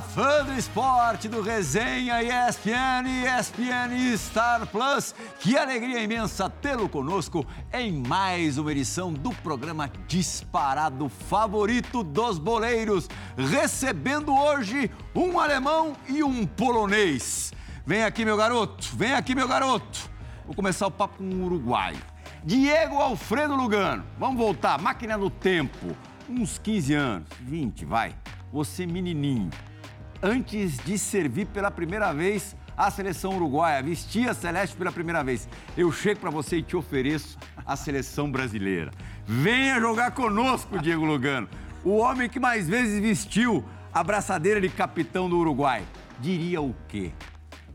Fã do esporte do Resenha ESPN ESPN Star Plus. Que alegria imensa tê-lo conosco em mais uma edição do programa disparado favorito dos boleiros. Recebendo hoje um alemão e um polonês. Vem aqui, meu garoto, vem aqui, meu garoto. Vou começar o papo com um uruguaio. Diego Alfredo Lugano. Vamos voltar, máquina do tempo. Uns 15 anos, 20, vai você menininho, antes de servir pela primeira vez a seleção uruguaia, vestir a celeste pela primeira vez, eu chego para você e te ofereço a seleção brasileira. Venha jogar conosco, Diego Lugano, o homem que mais vezes vestiu a braçadeira de capitão do Uruguai. Diria o quê?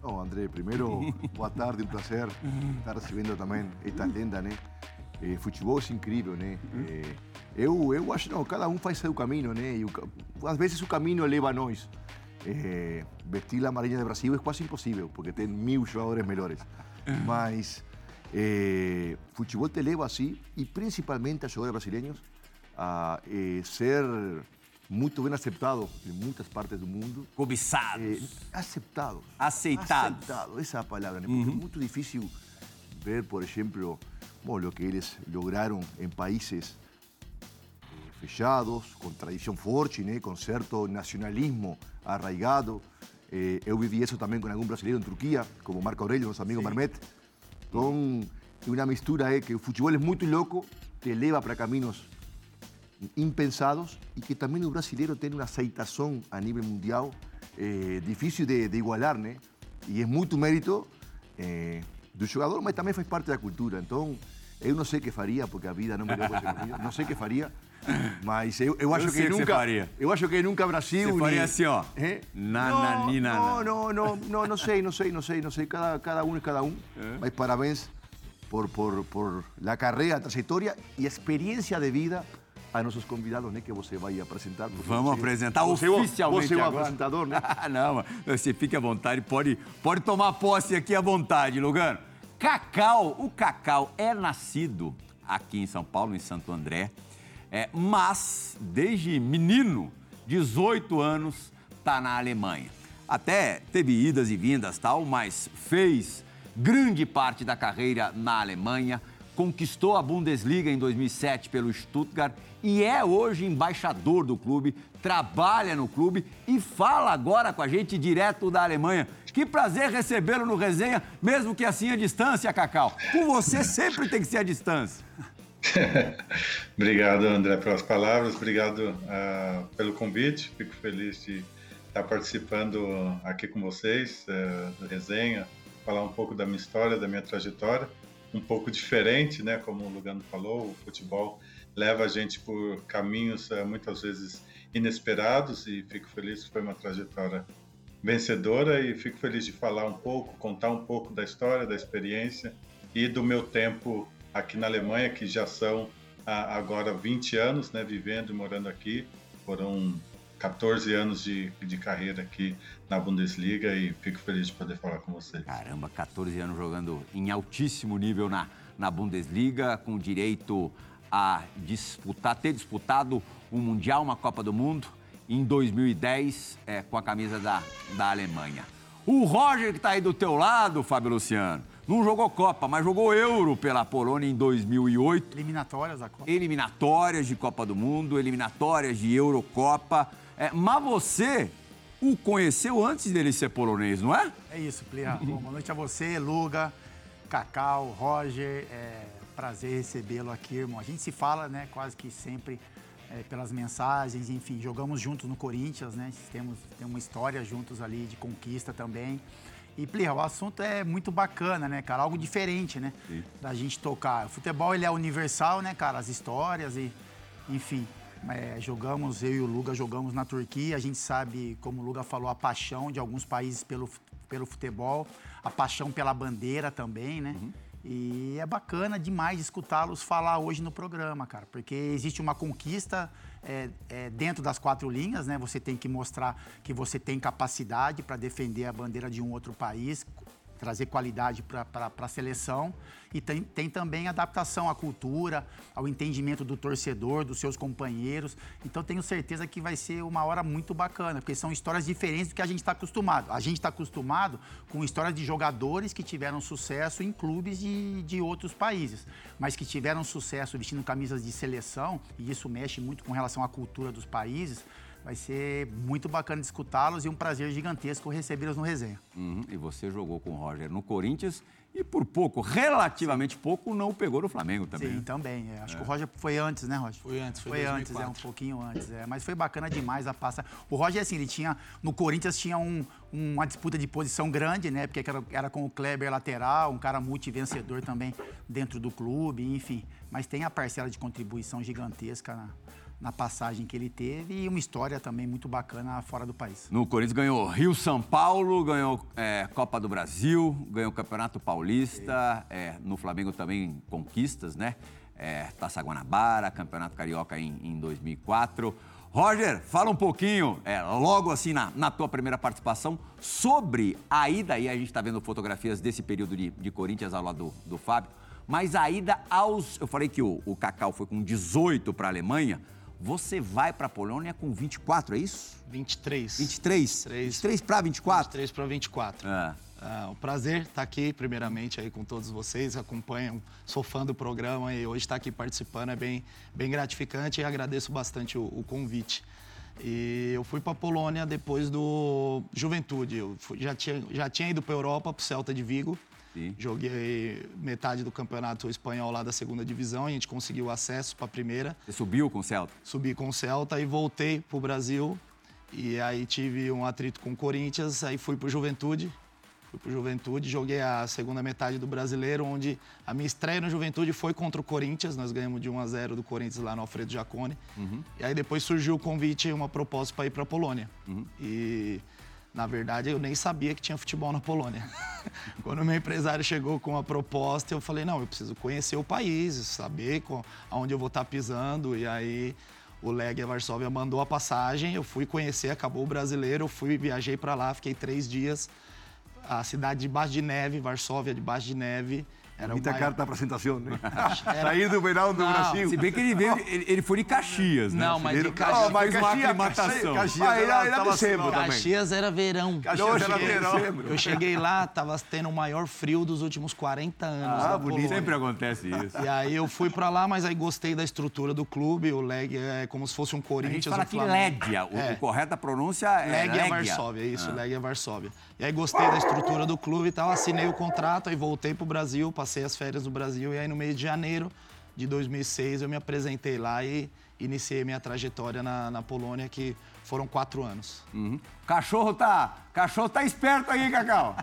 Bom, André, primeiro, boa tarde, um prazer estar recebendo também esta lenda, né? Eh, futebol é incrível, né? Eh, eu, eu acho, não, cada um faz seu caminho, né? E o, às vezes o caminho leva a nós. É, vestir a Marinha de Brasil é quase impossível, porque tem mil jogadores melhores. Mas é, futebol te leva assim, e principalmente a jogadores brasileiros, a é, ser muito bem aceitado em muitas partes do mundo. Cobiçados. É, aceitados. Aceitados. Aceitados, essa é a palavra, né? Porque uhum. é muito difícil ver, por exemplo, bom, o que eles lograram em países fechados, com tradição forte, né? com certo nacionalismo arraigado. Eh, eu vivi isso também com algum brasileiro em Turquia, como Marco Aurelio, nosso amigo Marmet. Então, uma mistura é que o futebol é muito louco, te leva para caminhos impensados e que também o brasileiro tem uma aceitação a nível mundial eh, difícil de, de, igualar, né? E é muito mérito eh, do jogador, mas também faz parte da cultura. Então, eu não sei o que faria, porque a vida não me deu não sei o que faria, mas eu, eu acho eu que nunca. Que eu acho que nunca Brasil. Você faria assim, ó. É? Nananina. Não, não, não, não, não sei, não sei, não sei, não sei. Cada, cada um é cada um. É? Mas parabéns por, por, por a carreira, a trajetória e a experiência de vida a nossos convidados, né, que você vai apresentar. Vamos você, apresentar você, oficialmente Você é o apresentador, né? não, você fique à vontade, pode, pode tomar posse aqui à vontade, Lugano. Cacau, o Cacau é nascido aqui em São Paulo, em Santo André, é, mas, desde menino, 18 anos, está na Alemanha. Até teve idas e vindas tal, mas fez grande parte da carreira na Alemanha, conquistou a Bundesliga em 2007 pelo Stuttgart e é hoje embaixador do clube, trabalha no clube e fala agora com a gente direto da Alemanha. Que prazer recebê-lo no resenha, mesmo que assim a distância, Cacau. Com você sempre tem que ser a distância. obrigado, André, pelas palavras, obrigado uh, pelo convite. Fico feliz de estar participando aqui com vocês uh, do resenha, falar um pouco da minha história, da minha trajetória, um pouco diferente, né? Como o Lugano falou, o futebol leva a gente por caminhos uh, muitas vezes inesperados e fico feliz que foi uma trajetória vencedora e fico feliz de falar um pouco, contar um pouco da história, da experiência e do meu tempo aqui na Alemanha, que já são ah, agora 20 anos, né, vivendo e morando aqui. Foram 14 anos de, de carreira aqui na Bundesliga e fico feliz de poder falar com vocês. Caramba, 14 anos jogando em altíssimo nível na, na Bundesliga, com direito a disputar, ter disputado um Mundial, uma Copa do Mundo, em 2010, é, com a camisa da, da Alemanha. O Roger, que está aí do teu lado, Fábio Luciano, não jogou Copa, mas jogou Euro pela Polônia em 2008. Eliminatórias da Copa. Eliminatórias de Copa do Mundo, eliminatórias de Eurocopa. É, mas você o conheceu antes dele ser polonês, não é? É isso, Plirra. Boa noite a você, Luga, Cacau, Roger. É prazer recebê-lo aqui, irmão. A gente se fala, né, quase que sempre é, pelas mensagens, enfim, jogamos juntos no Corinthians, né? Temos, temos uma história juntos ali de conquista também. E, Plirra, o assunto é muito bacana, né, cara? Algo diferente, né? Sim. Da gente tocar. O futebol, ele é universal, né, cara? As histórias e, enfim. É, jogamos, eu e o Luga jogamos na Turquia. A gente sabe, como o Luga falou, a paixão de alguns países pelo, pelo futebol, a paixão pela bandeira também, né? Uhum. E é bacana demais escutá-los falar hoje no programa, cara, porque existe uma conquista é, é, dentro das quatro linhas, né? Você tem que mostrar que você tem capacidade para defender a bandeira de um outro país, trazer qualidade para a seleção. E tem, tem também adaptação à cultura, ao entendimento do torcedor, dos seus companheiros. Então tenho certeza que vai ser uma hora muito bacana, porque são histórias diferentes do que a gente está acostumado. A gente está acostumado com histórias de jogadores que tiveram sucesso em clubes de, de outros países, mas que tiveram sucesso vestindo camisas de seleção, e isso mexe muito com relação à cultura dos países. Vai ser muito bacana escutá-los e um prazer gigantesco recebê-los no resenha. Uhum, e você jogou com o Roger no Corinthians e por pouco, relativamente pouco, não pegou no Flamengo também. Sim, né? também. É. Acho é. que o Roger foi antes, né, Roger? Foi antes, foi, foi antes, é um pouquinho antes. É. Mas foi bacana demais a passa. O Roger, assim, ele tinha. No Corinthians tinha um, uma disputa de posição grande, né? Porque era, era com o Kleber lateral, um cara multivencedor também dentro do clube, enfim. Mas tem a parcela de contribuição gigantesca na, na passagem que ele teve e uma história também muito bacana fora do país. No Corinthians ganhou Rio São Paulo, ganhou é, Copa do Brasil, ganhou Campeonato Paulista, é, no Flamengo também conquistas, né? É, Taça Guanabara, Campeonato Carioca em, em 2004. Roger, fala um pouquinho, é, logo assim na, na tua primeira participação, sobre a ida, aí a gente está vendo fotografias desse período de, de Corinthians ao lado do, do Fábio, mas a ida aos. Eu falei que o, o Cacau foi com 18 para a Alemanha. Você vai para a Polônia com 24, é isso? 23. 23? 23, 23 para 24? 23 para 24. É. Um prazer estar aqui, primeiramente, aí com todos vocês, acompanham, sou fã do programa e hoje estar aqui participando é bem, bem gratificante e agradeço bastante o, o convite. E eu fui para a Polônia depois do Juventude. Eu fui, já, tinha, já tinha ido para a Europa, para o Celta de Vigo, Sim. Joguei metade do campeonato espanhol lá da segunda divisão, a gente conseguiu acesso para a primeira. Você subiu com o Celta? Subi com o Celta e voltei para o Brasil. E aí tive um atrito com o Corinthians, aí fui para o Juventude. Fui para o Juventude, joguei a segunda metade do Brasileiro, onde a minha estreia no Juventude foi contra o Corinthians. Nós ganhamos de 1 a 0 do Corinthians lá no Alfredo Jacone. Uhum. E aí depois surgiu o convite, uma proposta para ir para a Polônia. Uhum. E na verdade, eu nem sabia que tinha futebol na Polônia. Quando meu empresário chegou com a proposta, eu falei: não, eu preciso conhecer o país, saber aonde eu vou estar pisando. E aí o Legia Varsóvia mandou a passagem, eu fui conhecer, acabou o brasileiro, eu fui, viajei para lá, fiquei três dias. A cidade debaixo de neve, Varsóvia debaixo de neve. Era Muita maior... carta da apresentação, né? Era... Sair do verão do não, Brasil. Se bem que ele veio, ele, ele foi de Caxias, né? Não, mas de Caxias... Não, mas Caxias, aclimatação. Caxias, ah, era, era dezembro também. Caxias era verão. Caxias era verão. Eu cheguei lá, tava tendo o maior frio dos últimos 40 anos. Ah, bonito. Sempre acontece isso. E aí eu fui pra lá, mas aí gostei da estrutura do clube. O Leg é como se fosse um Corinthians. A gente fala que Legia, o, é. o correta pronúncia é Legia. Varsóvia, isso, ah. Legia Varsóvia. E aí gostei da estrutura do clube e tal, assinei o contrato, aí voltei pro Brasil, passei as férias no Brasil Brasil. E aí, no mês de janeiro de 2006, eu me apresentei lá e iniciei minha trajetória na, na Polônia, que foram quatro anos. Uhum. Cachorro tá, cachorro tá esperto aí, Cacau.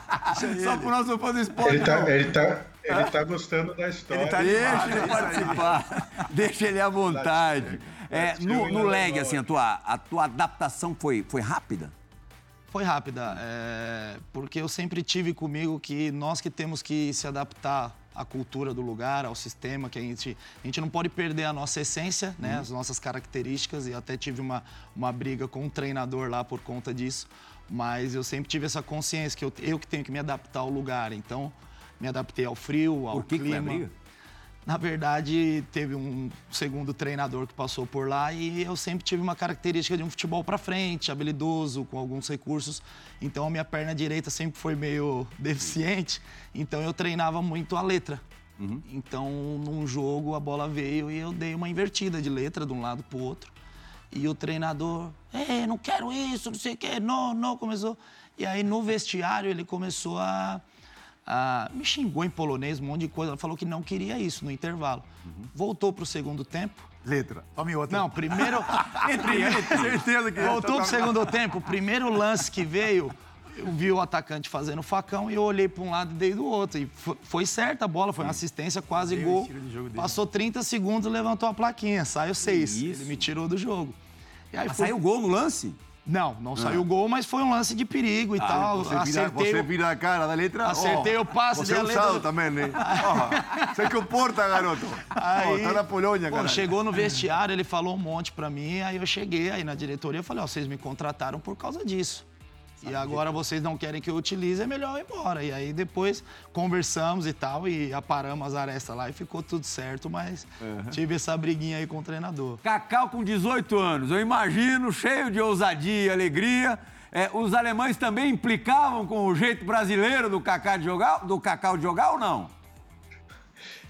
Só pro nosso fã do esporte. Ele tá, ele tá, ele tá gostando da história. Ele tá Deixa ele participar. Deixa ele à vontade. É, no, no leg, assim, a tua, a tua adaptação foi, foi rápida? Foi rápida, é, porque eu sempre tive comigo que nós que temos que se adaptar à cultura do lugar, ao sistema, que a gente, a gente não pode perder a nossa essência, né, uhum. as nossas características, e até tive uma, uma briga com um treinador lá por conta disso, mas eu sempre tive essa consciência que eu, eu que tenho que me adaptar ao lugar, então me adaptei ao frio, ao por que clima. Que foi a briga? Na verdade, teve um segundo treinador que passou por lá e eu sempre tive uma característica de um futebol para frente, habilidoso, com alguns recursos. Então a minha perna direita sempre foi meio deficiente, então eu treinava muito a letra. Uhum. Então, num jogo, a bola veio e eu dei uma invertida de letra de um lado para o outro. E o treinador, é, não quero isso, não sei o quê, não, não, começou. E aí no vestiário ele começou a ah, me xingou em polonês, um monte de coisa. Ela falou que não queria isso no intervalo. Uhum. Voltou para o segundo tempo. Letra. Tome outra. Não, primeiro. primeiro certeza que Voltou para o segundo tempo. O primeiro lance que veio, eu vi o atacante fazendo facão e eu olhei para um lado e dei do outro. E foi certa a bola, foi uma assistência, quase gol. Passou 30 segundos, levantou a plaquinha, saiu seis. Ele me tirou do jogo. E aí foi... Saiu gol no lance? Não, não saiu ah. gol, mas foi um lance de perigo e ah, tal. Você vira, acertei você vira a cara da letra. Acertei o passe você é usado também, né? Oh, você comporta, garoto. Aí, oh, tá na Polônia, cara. Chegou no vestiário, ele falou um monte pra mim, aí eu cheguei aí na diretoria e falei, ó, vocês me contrataram por causa disso. E agora vocês não querem que eu utilize, é melhor eu ir embora. E aí depois conversamos e tal, e aparamos as arestas lá e ficou tudo certo, mas uhum. tive essa briguinha aí com o treinador. Cacau com 18 anos, eu imagino, cheio de ousadia e alegria. É, os alemães também implicavam com o jeito brasileiro do Cacau de jogar, do Cacau de jogar ou não?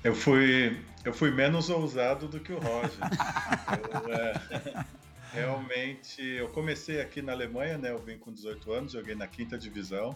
Eu fui, eu fui menos ousado do que o Roger. eu, é, realmente, eu comecei aqui na Alemanha, né? Eu vim com 18 anos, joguei na quinta divisão,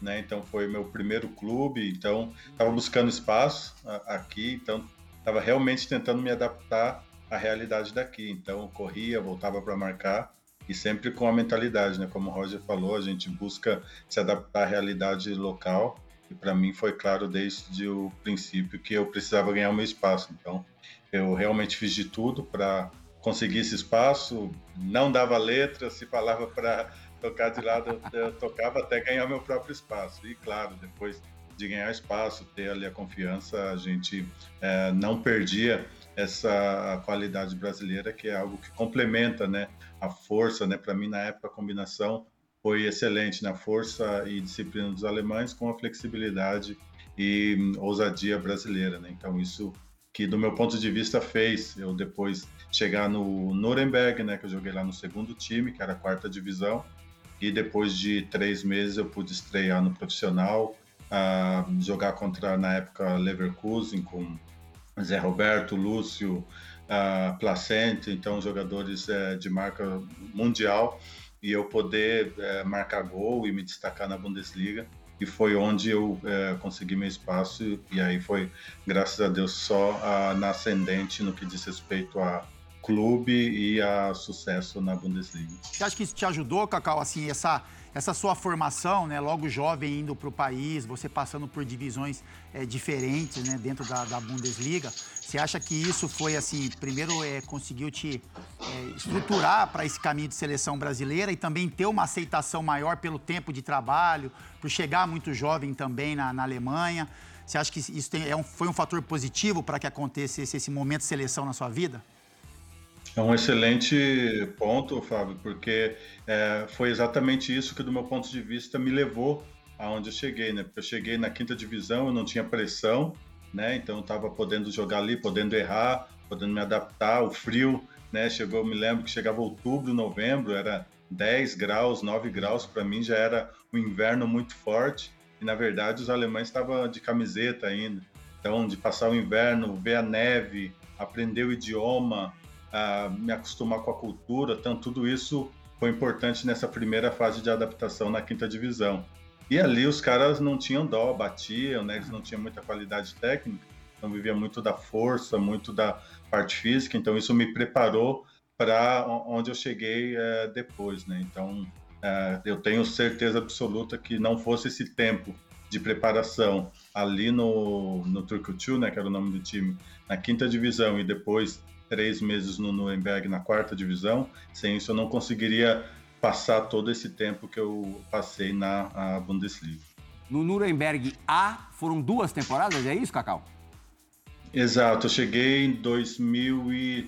né? Então foi meu primeiro clube, então estava buscando espaço aqui, então estava realmente tentando me adaptar à realidade daqui. Então corria, voltava para marcar e sempre com a mentalidade, né? Como o Roger falou, a gente busca se adaptar à realidade local. E para mim foi claro desde o princípio que eu precisava ganhar o meu espaço. Então, eu realmente fiz de tudo para conseguir esse espaço. Não dava letra, se falava para tocar de lado, eu tocava até ganhar meu próprio espaço. E claro, depois de ganhar espaço, ter ali a confiança, a gente é, não perdia essa qualidade brasileira, que é algo que complementa, né, a força, né, para mim na época a combinação foi excelente na força e disciplina dos alemães com a flexibilidade e ousadia brasileira, né? Então isso que do meu ponto de vista fez eu depois chegar no Nuremberg, né, que eu joguei lá no segundo time, que era a quarta divisão, e depois de três meses eu pude estrear no profissional, uh, jogar contra na época Leverkusen com Zé Roberto, Lúcio, uh, Placente, então jogadores uh, de marca mundial. E eu poder uh, marcar gol e me destacar na Bundesliga. E foi onde eu eh, consegui meu espaço. E aí foi graças a Deus só a, na ascendente no que diz respeito a clube e a sucesso na Bundesliga. Você acha que isso te ajudou, Cacau, assim, essa essa sua formação, né, logo jovem indo para o país, você passando por divisões é, diferentes né, dentro da, da, Bundesliga, você acha que isso foi assim, primeiro é, conseguiu te é, estruturar para esse caminho de seleção brasileira e também ter uma aceitação maior pelo tempo de trabalho, por chegar muito jovem também na, na Alemanha? Você acha que isso tem, é um, foi um fator positivo para que acontecesse esse momento de seleção na sua vida? É um excelente ponto, Fábio, porque é, foi exatamente isso que, do meu ponto de vista, me levou aonde eu cheguei, né? Porque eu cheguei na quinta divisão, eu não tinha pressão, né? Então eu estava podendo jogar ali, podendo errar, podendo me adaptar. O frio, né? Chegou, me lembro que chegava outubro, novembro, era 10 graus, 9 graus, para mim já era um inverno muito forte. E na verdade os alemães estavam de camiseta ainda. Então, de passar o inverno, ver a neve, aprender o idioma, me acostumar com a cultura, então tudo isso foi importante nessa primeira fase de adaptação na quinta divisão. E ali os caras não tinham dó, batiam, né? eles não tinham muita qualidade técnica, então vivia muito da força, muito da parte física, então isso me preparou para onde eu cheguei é, depois, né? Então é, eu tenho certeza absoluta que não fosse esse tempo de preparação ali no, no Turkutu, né, que era o nome do time, na quinta divisão e depois três meses no Nuremberg na quarta divisão. Sem isso, eu não conseguiria passar todo esse tempo que eu passei na Bundesliga. No Nuremberg A foram duas temporadas, é isso, Cacau? Exato, eu cheguei em 2001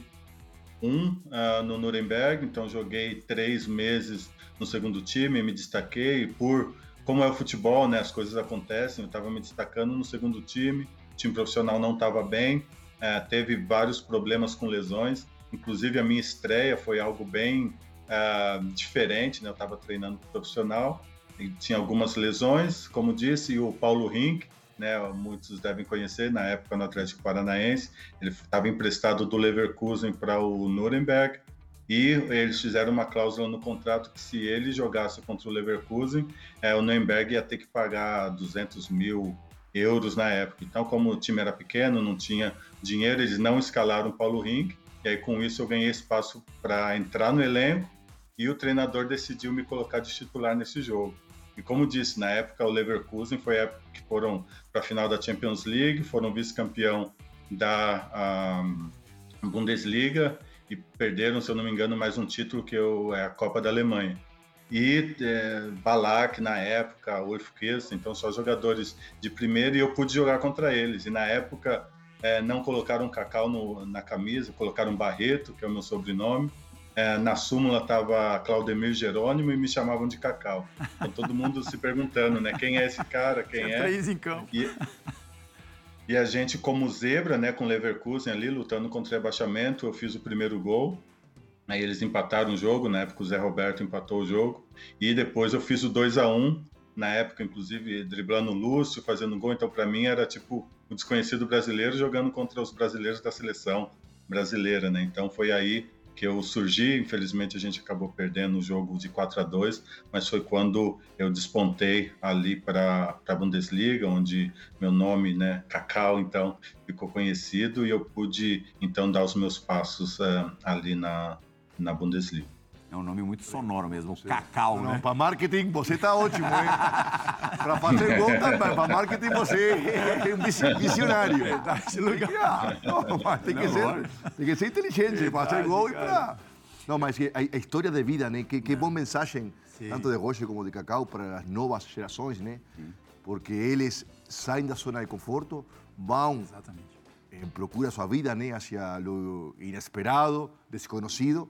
uh, ah, no Nuremberg, então joguei três meses no segundo time, me destaquei por como é o futebol, né? As coisas acontecem. Eu estava me destacando no segundo time, o time profissional não estava bem, é, teve vários problemas com lesões. Inclusive, a minha estreia foi algo bem é, diferente, né? Eu estava treinando profissional e tinha algumas lesões, como disse, e o Paulo Rink, né? Muitos devem conhecer, na época no Atlético Paranaense, ele estava emprestado do Leverkusen para o Nuremberg e eles fizeram uma cláusula no contrato que se ele jogasse contra o Leverkusen, é, o Nuremberg ia ter que pagar 200 mil euros na época. Então, como o time era pequeno, não tinha dinheiro, eles não escalaram o Paulo Rink, e aí com isso eu ganhei espaço para entrar no elenco e o treinador decidiu me colocar de titular nesse jogo. E como disse, na época o Leverkusen foi a época que foram para a final da Champions League, foram vice-campeão da um, Bundesliga e perderam, se eu não me engano, mais um título que eu, é a Copa da Alemanha e é, Balak na época, Wolf Kirsten, então só jogadores de primeira e eu pude jogar contra eles. E na época é, não colocaram Cacau no, na camisa, colocaram Barreto, que é o meu sobrenome, é, na súmula estava Claudemir Jerônimo e me chamavam de Cacau. Então todo mundo se perguntando, né? Quem é esse cara? Quem é? Três em campo. E, e a gente, como zebra, né, com Leverkusen ali, lutando contra o rebaixamento, eu fiz o primeiro gol. Aí eles empataram o jogo, na época o Zé Roberto empatou o jogo. E depois eu fiz o 2 a 1 na época, inclusive, driblando o Lúcio, fazendo gol. Então, para mim, era tipo o desconhecido brasileiro jogando contra os brasileiros da seleção brasileira, né? Então, foi aí que eu surgi. Infelizmente, a gente acabou perdendo o jogo de 4 a 2 mas foi quando eu despontei ali para a Bundesliga, onde meu nome, né, Cacau, então, ficou conhecido e eu pude, então, dar os meus passos uh, ali na, na Bundesliga. É um nome muito sonoro mesmo, Cacau, Não, né? para marketing você tá ótimo, hein? para fazer gol também, para marketing você é um visi- visionário. Não, mas tem que ser, tem que ser inteligente para fazer gol e para... Não, mas que a, a história de vida, né? Que, que boa mensagem, Sim. tanto de Roger como de Cacau, para as novas gerações, né? Porque eles saem da zona de conforto, vão Exatamente. em procura sua vida, né? Hacia lo inesperado, desconhecido,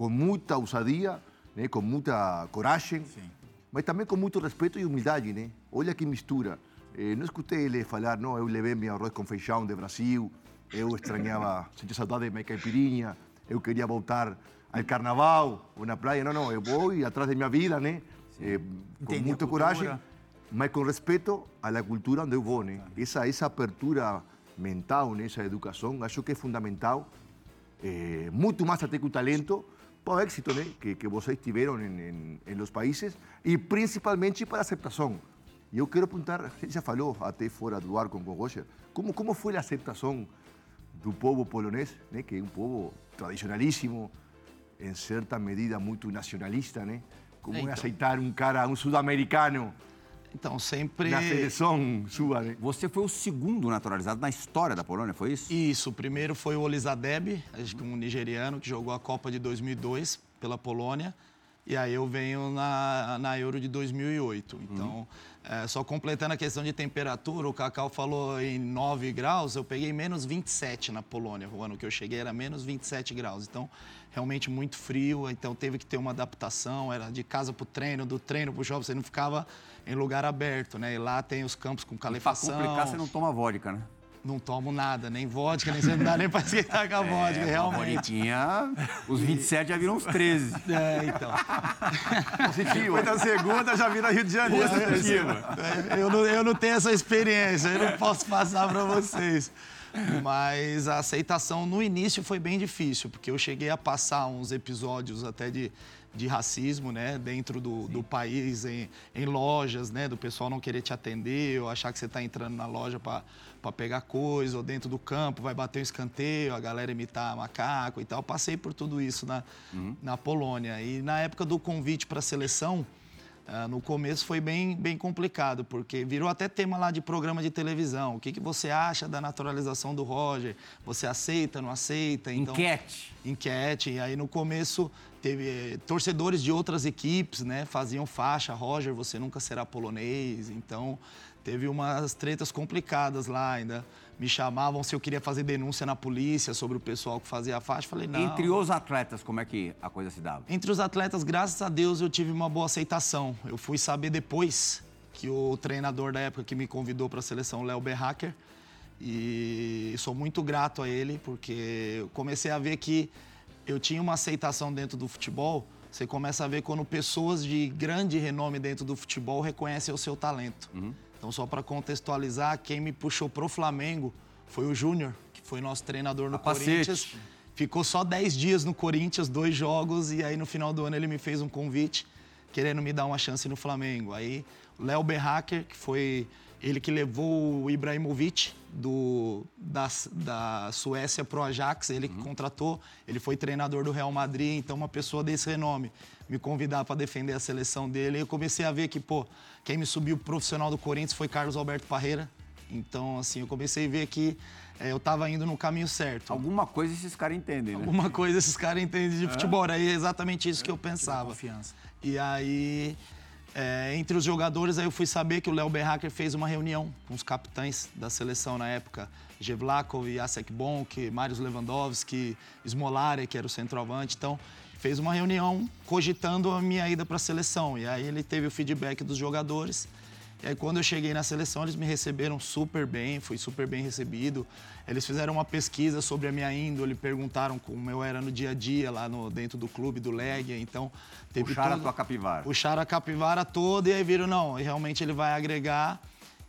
com muita ousadia, né? Com muita coragem, Sim. mas também com muito respeito e humildade, né? Olha que mistura. Eh, não escutei ele falar, não, eu levei meu arroz com feijão de Brasil, eu estranhava, sentia saudade de minha caipirinha, eu queria voltar ao carnaval ou na praia. Não, não, eu vou atrás da minha vida, né? Eh, com Entender a muita coragem, mas com respeito à cultura onde eu vou, né? Essa, essa abertura mental, né? essa educação, acho que é fundamental, eh, muito mais até que o talento, para o êxito né? que, que vocês tiveram em, em, los países e principalmente para a aceitação. E eu quero perguntar, a gente já falou até fora do ar com o Roger, como, como foi a aceitação do povo polonês, né? que é um povo tradicionalíssimo, em certa medida muito nacionalista, né? Como é aceitar um cara, um sul-americano Então, sempre. na seleção sua, né? Você foi o segundo naturalizado na história da Polônia, foi isso? Isso, o primeiro foi o Olizadeb, acho que um nigeriano que jogou a Copa de 2002 pela Polônia. E aí eu venho na, na Euro de 2008. Então, é, só completando a questão de temperatura, o Cacau falou em 9 graus, eu peguei menos 27 na Polônia. O ano que eu cheguei era menos 27 graus. Então, realmente muito frio, então teve que ter uma adaptação, era de casa para o treino, do treino para o shopping, você não ficava em lugar aberto, né? E lá tem os campos com calefação. complicar, você não toma vodka, né? Não tomo nada, nem vodka, nem não dá nem pra esquentar com a vodka, É, realmente. vodquinha, os 27 já viram uns 13. É, então. Positivo. Foi da segunda, já vira Rio de Janeiro. É, Eu não, eu não tenho essa experiência, eu não posso passar pra vocês. Mas a aceitação no início foi bem difícil, porque eu cheguei a passar uns episódios até de, de racismo, né, dentro do, do país, em, em lojas, né, do pessoal não querer te atender, ou achar que você está entrando na loja para pegar coisa, ou dentro do campo vai bater um escanteio, a galera imitar macaco e tal. Passei por tudo isso na, na Polônia. E na época do convite para a seleção, ah, no começo foi bem, bem complicado, porque virou até tema lá de programa de televisão. O que, que você acha da naturalização do Roger? Você aceita, não aceita? Então, Enquete. enquete. E aí no começo teve eh, torcedores de outras equipes, né? Faziam faixa, Roger, você nunca será polonês. Então teve umas tretas complicadas lá ainda. Me chamavam se eu queria fazer denúncia na polícia sobre o pessoal que fazia a faixa. Falei, não. Entre os atletas, como é que a coisa se dava? Entre os atletas, graças a Deus, eu tive uma boa aceitação. Eu fui saber depois que o treinador da época que me convidou para a seleção, Léo Berhacker, e sou muito grato a ele, porque eu comecei a ver que eu tinha uma aceitação dentro do futebol. Você começa a ver quando pessoas de grande renome dentro do futebol reconhecem o seu talento. Então, só para contextualizar, quem me puxou pro Flamengo foi o Júnior, que foi nosso treinador no Capacete. Corinthians. Ficou só 10 dias no Corinthians, dois jogos, e aí no final do ano ele me fez um convite querendo me dar uma chance no Flamengo. Aí o Léo Berhacker, que foi ele que levou o Ibrahimovic do, da, da Suécia pro Ajax, ele que contratou, ele foi treinador do Real Madrid, então uma pessoa desse renome me convidar para defender a seleção dele. E eu comecei a ver que, pô, quem me subiu profissional do Corinthians foi Carlos Alberto Parreira. Então, assim, eu comecei a ver que eh, eu estava indo no caminho certo. Alguma coisa esses caras entendem, né? Alguma coisa esses caras entendem de futebol. Era exatamente isso que eu pensava. confiança. E aí é, entre os jogadores, aí eu fui saber que o Léo Berracker fez uma reunião com os capitães da seleção na época. Jevlakov, Jacek Bonk, Marius Lewandowski, Smolare, que era o centroavante. Então, fez uma reunião cogitando a minha ida para a seleção. E aí ele teve o feedback dos jogadores. E aí, quando eu cheguei na seleção, eles me receberam super bem, fui super bem recebido. Eles fizeram uma pesquisa sobre a minha índole, perguntaram como eu era no dia a dia lá no, dentro do clube do Legia. Então, teve Puxaram todo, a tua capivara. Puxaram a capivara toda e aí viram, não, realmente ele vai agregar.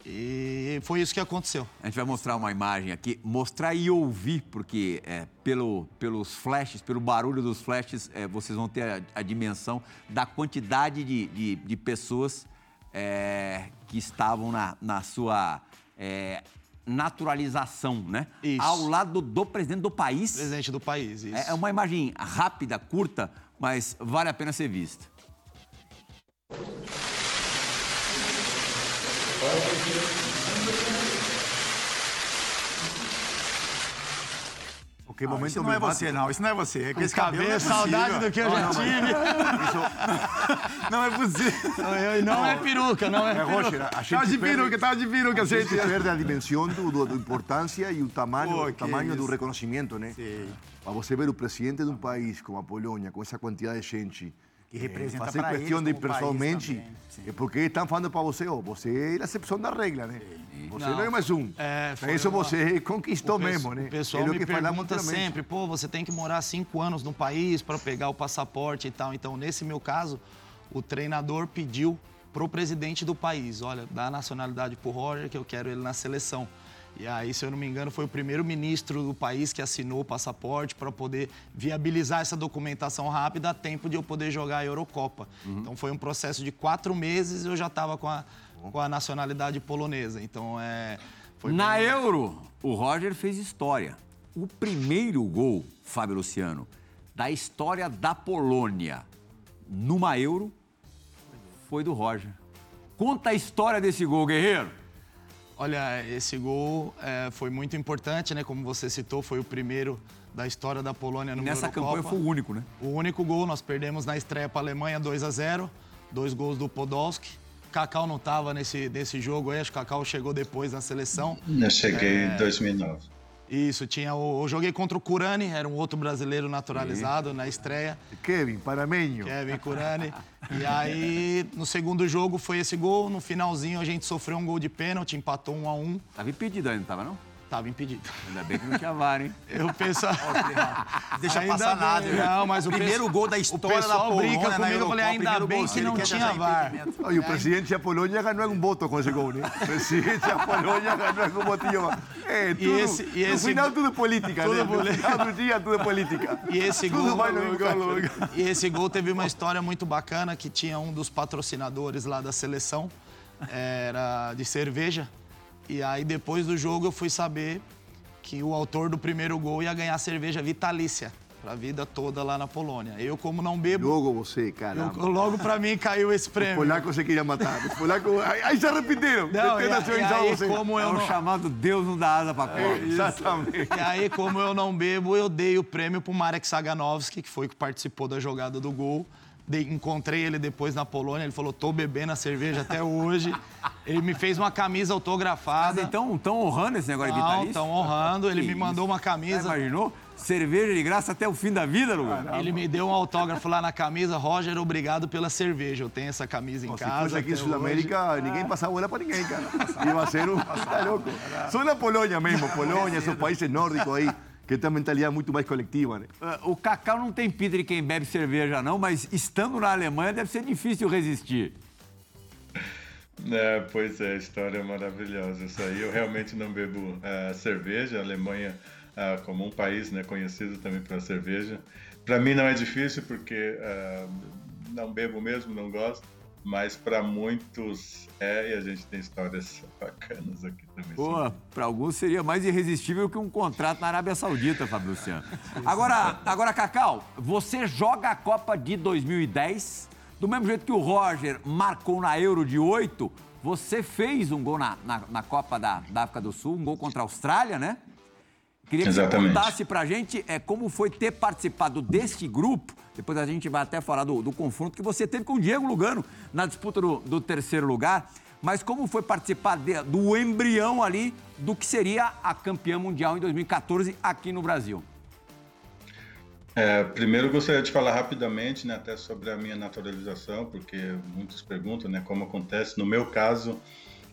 E foi isso que aconteceu. A gente vai mostrar uma imagem aqui, mostrar e ouvir, porque é, pelo, pelos flashes, pelo barulho dos flashes, é, vocês vão ter a, a, dimensão da quantidade de, de, de pessoas é, que estavam na, na sua é, naturalização, né? Isso. Ao lado do presidente do país. Presidente do país, isso. É, é uma imagem rápida, curta, mas vale a pena ser vista. Que momento isso não é você, não. Isso não é você. É que esse cabelo, cabelo é saudade do que eu já tive. não é possível. Não, não é peruca, não é, é peruca. Roger, a gente tá de peruca, tá de peruca. A gente perde a dimensão do, do, importância e o tamanho, o tamanho do reconhecimento, né? Sim. Para você ver o presidente de um país como a Polônia, com essa quantidade de gente que representa fazer questão de pessoalmente, é porque estão falando para você, ó, você é a exceção da regra, né? Você não, não é mais um. É, isso uma... você conquistou mesmo, né? O pessoal é me pergunta sempre, pô, você tem que morar cinco anos no país para pegar o passaporte e tal. Então, nesse meu caso, o treinador pediu pro presidente do país, olha, dá nacionalidade pro Roger que eu quero ele na seleção. E aí, se eu não me engano, foi o primeiro ministro do país que assinou o passaporte para poder viabilizar essa documentação rápida a tempo de eu poder jogar a Eurocopa. Uhum. Então foi um processo de quatro meses e eu já estava com a, com a nacionalidade polonesa. Então é. Na bem... Euro, o Roger fez história. O primeiro gol, Fábio Luciano, da história da Polônia numa Euro foi do Roger. Conta a história desse gol, guerreiro. Olha, esse gol é, foi muito importante, né? Como você citou, foi o primeiro da história da Polônia no Nessa Eurocopa. campanha foi o único, né? O único gol, nós perdemos na estreia para a Alemanha 2 a 0 dois gols do Podolski. Cacau não estava nesse, nesse jogo aí, acho que Cacau chegou depois na seleção. Eu cheguei é... em 2009. Isso, tinha o, eu joguei contra o Curani, era um outro brasileiro naturalizado na estreia. Kevin, paramenho. Kevin Curani. e aí, no segundo jogo foi esse gol, no finalzinho a gente sofreu um gol de pênalti, empatou um a um. Tava impedido ainda, tava não? Tava impedido. Ainda bem que não tinha VAR, hein? Eu penso... Deixa ainda passar nada. Né? Não, mas o primeiro gol da história o pessoal da Polônia, brinca comigo, eu falei, ainda bem que não tinha VAR. E o presidente da Polônia ganhou um voto com esse gol, né? O presidente da Polônia ganhou um votinho. É, tudo, e esse, e esse, no final tudo é política, tudo né? No final do dia tudo é política. E esse tudo gol... Vai no gol, e esse gol teve uma história muito bacana, que tinha um dos patrocinadores lá da seleção, era de cerveja. E aí, depois do jogo, eu fui saber que o autor do primeiro gol ia ganhar cerveja vitalícia para a vida toda lá na Polônia. Eu, como não bebo. Logo você, cara. Logo para mim caiu esse prêmio. Foi lá que você queria matar. Foi lá que. Aí se arrependeram. Não, e, e aí, você. como eu é não... o chamado Deus não dá asa para é, Exatamente. E aí, como eu não bebo, eu dei o prêmio pro Marek Saganovski, que foi que participou da jogada do gol. De, encontrei ele depois na Polônia, ele falou, tô bebendo a cerveja até hoje. Ele me fez uma camisa autografada. Mas então, estão honrando esse negócio Não, de vitalício? estão honrando. Ele me mandou uma camisa. Você imaginou? Cerveja de graça até o fim da vida, Lugar? Ele me deu um autógrafo lá na camisa. Roger, obrigado pela cerveja. Eu tenho essa camisa em casa. Se fosse aqui em Sudamérica, ninguém passava bola para ninguém, cara. Ia ser um... Tá louco. Só na Polônia mesmo. Polônia, esses países nórdicos aí que tem uma mentalidade muito mais coletiva, né? O Cacau não tem pinta de quem bebe cerveja, não, mas estando na Alemanha deve ser difícil resistir. É, pois é, a história é maravilhosa. Isso aí, eu realmente não bebo uh, cerveja. A Alemanha, uh, como um país né, conhecido também pela cerveja. Para mim não é difícil, porque uh, não bebo mesmo, não gosto mas para muitos é, e a gente tem histórias bacanas aqui também. Pô, para alguns seria mais irresistível que um contrato na Arábia Saudita, Fábio Luciano. Agora, agora, Cacau, você joga a Copa de 2010, do mesmo jeito que o Roger marcou na Euro de 8, você fez um gol na, na, na Copa da, da África do Sul, um gol contra a Austrália, né? Queria que Exatamente. você contasse pra gente é, como foi ter participado deste grupo. Depois a gente vai até falar do, do confronto que você teve com o Diego Lugano na disputa do, do terceiro lugar. Mas como foi participar de- do embrião ali do que seria a campeã mundial em 2014 aqui no Brasil? É, primeiro gostaria de falar rapidamente, né, até sobre a minha naturalização, porque muitos perguntam, né, como acontece. No meu caso,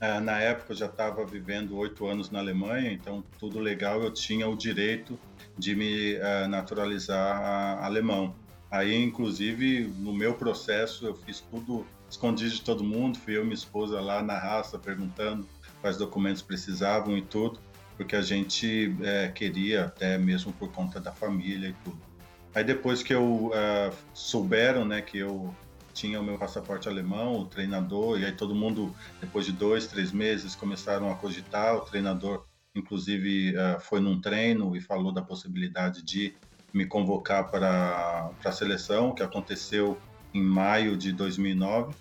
na época eu já estava vivendo oito anos na Alemanha, então tudo legal, eu tinha o direito de me é, naturalizar alemão. Aí, inclusive, no meu processo, eu fiz tudo escondido de todo mundo, fui eu e minha esposa lá na raça perguntando quais documentos precisavam e tudo, porque a gente é, queria, até mesmo por conta da família e tudo. Aí depois que eu ah, souberam, né, que eu tinha o meu passaporte alemão, o treinador, e aí todo mundo, depois de dois, três meses, começaram a cogitar. O treinador, inclusive, ah, foi num treino e falou da possibilidade de me convocar para a seleção, que aconteceu em maio de 2009.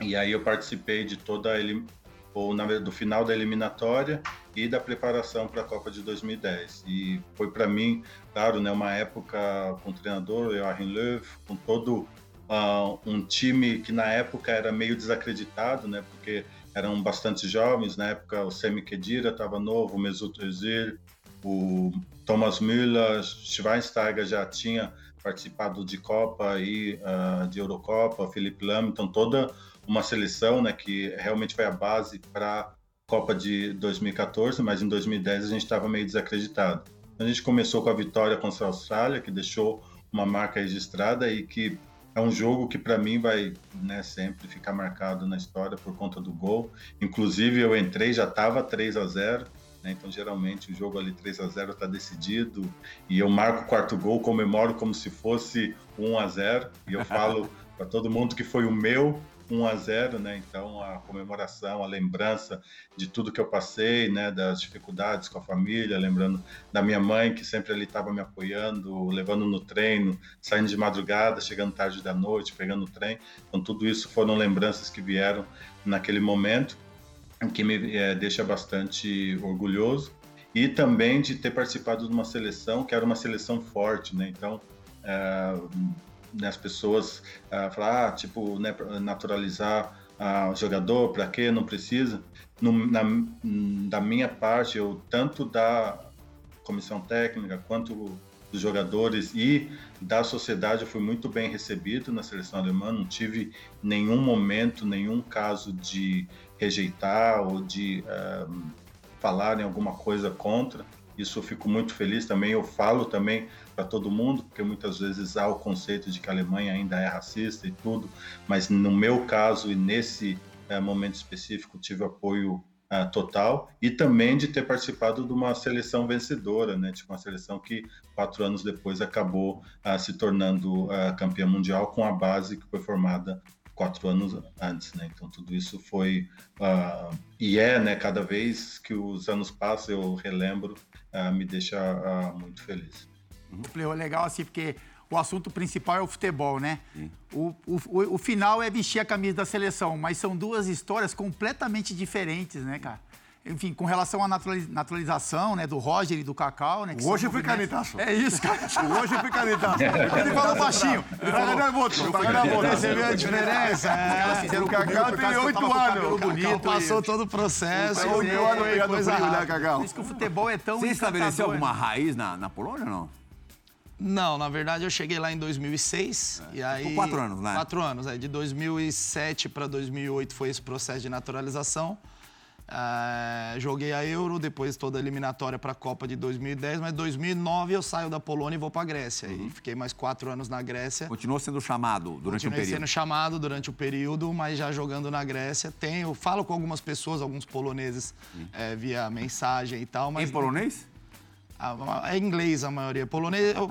E aí eu participei de toda a ou na do final da eliminatória e da preparação para a Copa de 2010. E foi para mim, claro, né, uma época com o treinador Joachim Löw, com todo ah, um time que na época era meio desacreditado, né, porque eram bastante jovens. Na época o Semi Khedira estava novo, o Mesut Özil, o Thomas Müller, Schweinsteiger já tinha participado de Copa e ah, de Eurocopa, Felipe Lam, então toda uma seleção, né, que realmente foi a base para Copa de 2014, mas em 2010 a gente estava meio desacreditado. A gente começou com a vitória contra a Austrália, que deixou uma marca registrada e que é um jogo que para mim vai né, sempre ficar marcado na história por conta do gol. Inclusive eu entrei já estava 3 a 0, né, então geralmente o jogo ali 3 a 0 está decidido e eu marco o quarto gol, comemoro como se fosse 1 a 0 e eu falo para todo mundo que foi o meu 1 a 0, né? Então a comemoração, a lembrança de tudo que eu passei, né, das dificuldades com a família, lembrando da minha mãe que sempre ali estava me apoiando, levando no treino, saindo de madrugada, chegando tarde da noite, pegando o trem. Então tudo isso foram lembranças que vieram naquele momento, que me eh, deixa bastante orgulhoso e também de ter participado de uma seleção que era uma seleção forte, né? Então eh, né, as pessoas ah, falam, ah, tipo, né, naturalizar ah, o jogador, para quê? Não precisa. No, na, da minha parte, eu tanto da comissão técnica quanto dos jogadores e da sociedade, eu fui muito bem recebido na seleção alemã. Não tive nenhum momento, nenhum caso de rejeitar ou de ah, falar em alguma coisa contra. Isso eu fico muito feliz também. Eu falo também para todo mundo, porque muitas vezes há o conceito de que a Alemanha ainda é racista e tudo, mas no meu caso e nesse eh, momento específico tive apoio ah, total e também de ter participado de uma seleção vencedora, né? De uma seleção que quatro anos depois acabou ah, se tornando campeã mundial com a base que foi formada quatro anos antes, né? Então tudo isso foi ah, e é, né? Cada vez que os anos passam eu relembro, ah, me deixa ah, muito feliz. Pleo, legal assim, porque o assunto principal é o futebol, né? O, o, o, o final é vestir a camisa da seleção, mas são duas histórias completamente diferentes, né, cara? Enfim, com relação à naturaliz- naturalização, né, do Roger e do Cacau, né? que Hoje foi movimentos- canetaço. É isso, cara. Hoje foi canetaço. Ele falou baixinho. Ele falou, voto. Você vê a diferença? Fizeram O Cacau por tem eu oito anos. bonito. Passou todo o processo. Oito e anos frio, né, rápida. Cacau? Por isso que o futebol é tão Você estabeleceu alguma raiz na, na Polônia ou não? Não, na verdade eu cheguei lá em 2006 e aí ficou quatro anos né? Quatro anos, é de 2007 para 2008 foi esse processo de naturalização. Ah, joguei a Euro, depois toda a eliminatória para a Copa de 2010, mas 2009 eu saio da Polônia e vou para a Grécia. E fiquei mais quatro anos na Grécia. Continuou sendo chamado durante o Continuei período. sendo chamado durante o período, mas já jogando na Grécia. Tenho, falo com algumas pessoas, alguns poloneses, eh, via mensagem e tal, mas Em polonês? A- É inglês a maioria. Polonês, eu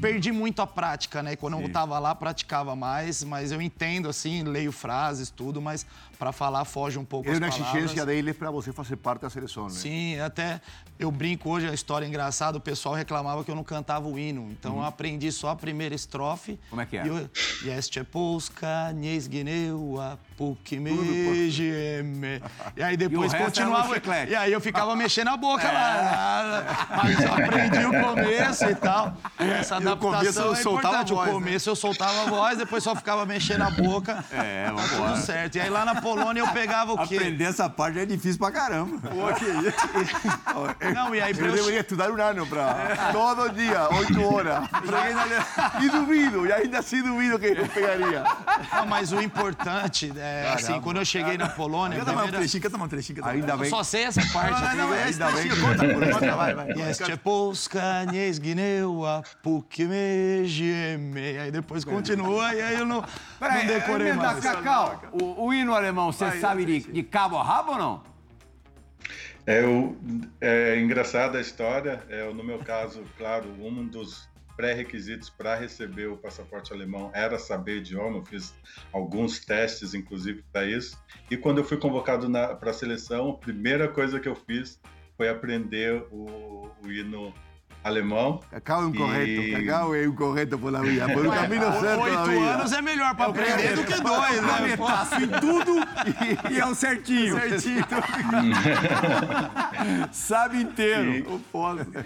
perdi muito a prática, né? Quando eu estava lá, praticava mais, mas eu entendo, assim, leio frases, tudo, mas para falar foge um pouco as uma palavras. exigência deles para você fazer parte da seleção, né? Sim, até eu brinco hoje, a história é engraçada, o pessoal reclamava que eu não cantava o hino. Então eu aprendi só a primeira estrofe. Como é que é? E eu- Jeszcze Polska, nie zginęła, póki my żyjemy. E aí depois no continuava. E aí eu ficava mexendo a boca lá. Mas eu aprendi o começo e tal. Essa E o adaptação começo eu é soltava a importante. voz, o né? começo eu soltava a voz, depois só ficava mexendo a boca. É, Tá tudo certo. E aí lá na Polônia eu pegava o quê? Aprender essa parte é difícil pra caramba. Pô, que isso? Não, e aí pra Eu eu deveria estudar um ano para todo dia, oito horas. E duvido, e ainda assim duvido que eu pegaria. Não, mas o importante é assim, quando eu cheguei na Polônia, Canta mais um primeira... trechinho, canta um trechinho. canta. Ainda eu bem. só sei essa parte. Não, não, não, é esse Ainda bem conta, conta, vai, vai. Jeszcze Polska nie zginęła, póki my żyjemy. Aí depois continua e aí eu não, não decorei Emenda mais. Cacau, o, o hino alemão, você sabe de, de cabo a rabo ou não? É, o, é engraçada a história. É, no meu caso, claro, um dos pré-requisitos para receber o passaporte alemão era saber idioma. Eu fiz alguns testes, inclusive, para isso. E quando eu fui convocado para a seleção, a primeira coisa que eu fiz foi aprender o, o hino alemão. Cacao es un Y- correcto, Cacao es un correcto por la vida, por un Ué, camino certo Oito vida. anos é melhor pra aprender do que dois, né? Pô, Canetaço em tudo e, e é um certinho. Certinho. Sabe inteiro.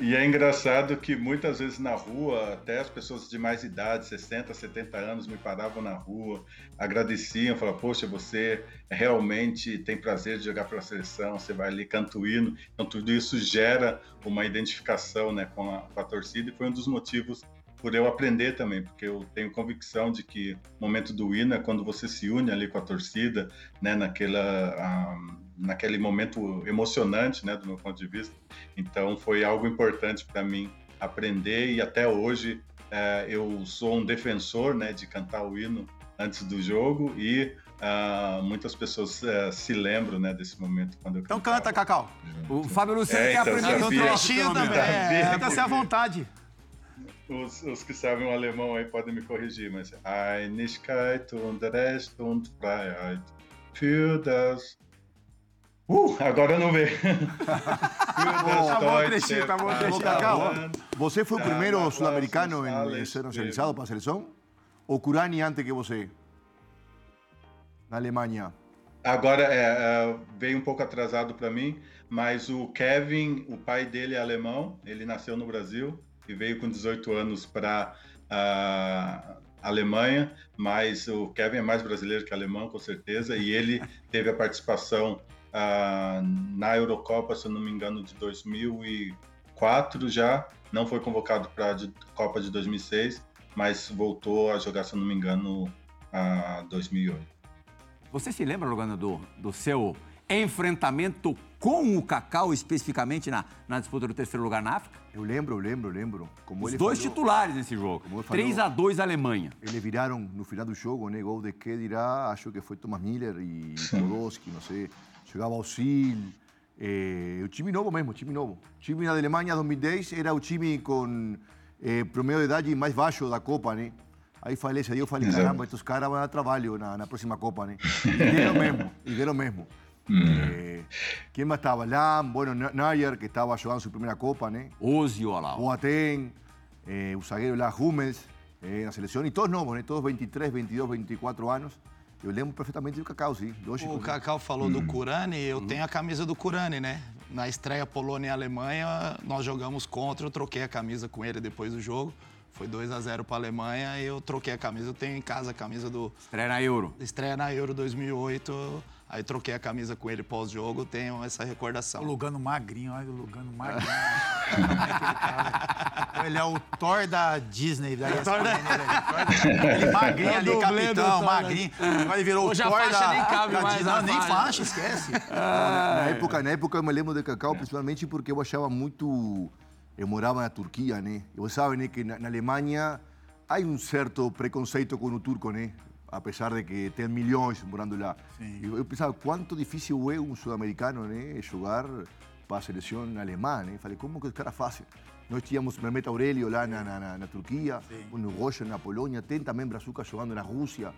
E é engraçado que muitas vezes na rua, até as pessoas de mais idade, 60, 70 anos, me paravam na rua, agradeciam, falavam, poxa, você realmente tem prazer de jogar pela seleção, você vai ali, canta o hino. Então tudo isso gera uma identificação né, com, a, com a torcida e foi um dos motivos por eu aprender também, porque eu tenho convicção de que o momento do hino é quando você se une ali com a torcida, né, naquela, ah, naquele momento emocionante, né, do meu ponto de vista. Então foi algo importante para mim aprender e até hoje eh, eu sou um defensor, né, de cantar o hino antes do jogo e ah, muitas pessoas eh, se lembram, né, desse momento quando eu Então cantava. canta, Cacau. O Fábio Luciano É, quer então, aprender trechinho menos. também. É, Canta-se à vontade. Os, os que sabem o alemão aí podem me corrigir, mas Einigkeit und Recht und Freiheit für das. Uh, agora eu não veio. Tá bom trechinho, tá bom trechinho. Cacau. ¿Você fue o primeiro en Alex, ser que- nacionalizado para a seleção? Ou Curani antes que você? Na Alemanha. Agora é, é, veio um pouco atrasado para mim, mas o Kevin, o pai dele é alemão, ele nasceu no Brasil e veio com 18 anos para a Alemanha, mas o Kevin é mais brasileiro que alemão, com certeza, e ele teve a participação ah, na Eurocopa, se eu não me engano, de 2004 já, não foi convocado para a Copa de 2006, mas voltou a jogar, se eu não me engano, a 2008. Você se lembra, Lugano, do, do seu enfrentamento com o Cacau, especificamente na, na disputa do terceiro lugar na África? Eu lembro, eu lembro, eu lembro. Como Os ele dois falou, titulares nesse jogo. Como ele falou. 3 a 2 Alemanha. Eles viraram no final do jogo, né? Gol de que dirá, acho que foi Thomas Miller e Podolski, não sei. Jogava Auxil. Eh, o time novo mesmo, time novo. O time da Alemanha 2010 era o time com eh, promedio de idade mais baixo da Copa, né? Aí falei, se eu falei, Exato. caramba, esses caras vão dar trabalho na, na próxima Copa, né? E deram mesmo, e deram mesmo. Eh, quem mais estava? Lam, bueno, Nayer, que estava jogando sua primeira Copa, né? Ozzy Olau. Boateng, eh, o zagueiro lá, Hummels, eh, na seleção, e todos novos, né? Todos 23, 22, 24 anos. Eu lembro perfeitamente do Cacau, sim. Lógico. O né? Cacau falou do Curani, eu tenho a camisa do Curani, né? Na estreia Polônia e Alemanha, nós jogamos contra, eu troquei a camisa com ele depois do jogo. Foi 2 a 0 para a Alemanha e eu troquei a camisa. Eu tenho em casa a camisa do Estreia na Euro. estreia na Euro 2008. Aí troquei a camisa com ele pós-jogo, tenho essa recordação. O Lugano magrinho, olha o Lugano magrinho. Como é ele né? Ele é o Thor da Disney, da ESPN, né? Ele magrinho ali, É o dublê do capitão, Thor, magrinho. Agora ele virou Hoje o Thor da, nem cabe da mais Disney. Não, nem faixa. faixa, esquece. Na época, na época eu me lembro de Cacau, principalmente porque eu achava muito. Eu morava na Turquia, né? E você sabe, né, que na, na Alemanha há um certo preconceito com o turco, né? Apesar de que tem milhões morando lá. Sim. E eu pensava, quanto difícil é um sul-americano, né? Jogar para a seleção alemã, né? Falei, como que os caras fazem? Nós tínhamos Mehmet Aurelio lá na, na, na, na Turquia, o Roger na Polônia, tem também Brazuca jogando na Rússia.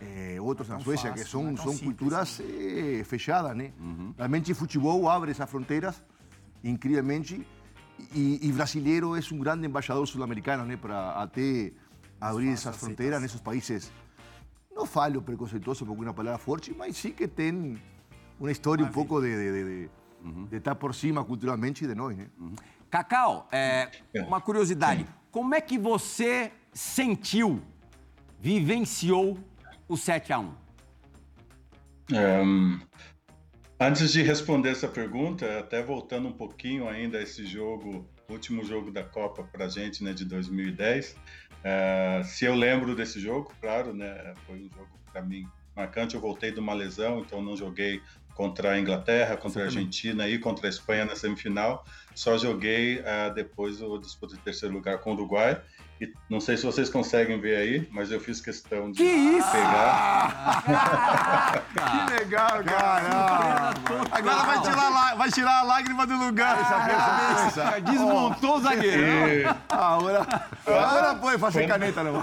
eh, outros na Tão Suécia, fácil, que são, são simples, culturas eh, fechadas, né? Realmente, futebol abre essas fronteiras, incrivelmente, e, e brasileiro é um grande embaixador sul-americano, né? Para até abrir essas fronteiras nesses países. Não falo preconceituoso porque é uma palavra forte, mas sim que tem uma história um pouco de, de, de, de- de estar por cima culturalmente de nós, né? Cacau, é, uma curiosidade. Como é que você sentiu, vivenciou o 7 a 1 um, Antes de responder essa pergunta, até voltando um pouquinho ainda a esse jogo, último jogo da Copa para a gente, né, de 2010. Uh, é, se eu lembro desse jogo, claro, né, foi um jogo para mim marcante. Eu voltei de uma lesão, então não joguei contra a Inglaterra, contra a Argentina e contra a Espanha na semifinal. Só joguei uh, depois o disputa de terceiro lugar com o Uruguai. E não sei se vocês conseguem ver aí, mas eu fiz questão de que pegar. que legal, cara! Agora vai tirar, vai tirar a lágrima do lugar. Essa Desmontou o zagueiro. E... Agora, agora pode fazer caneta, não.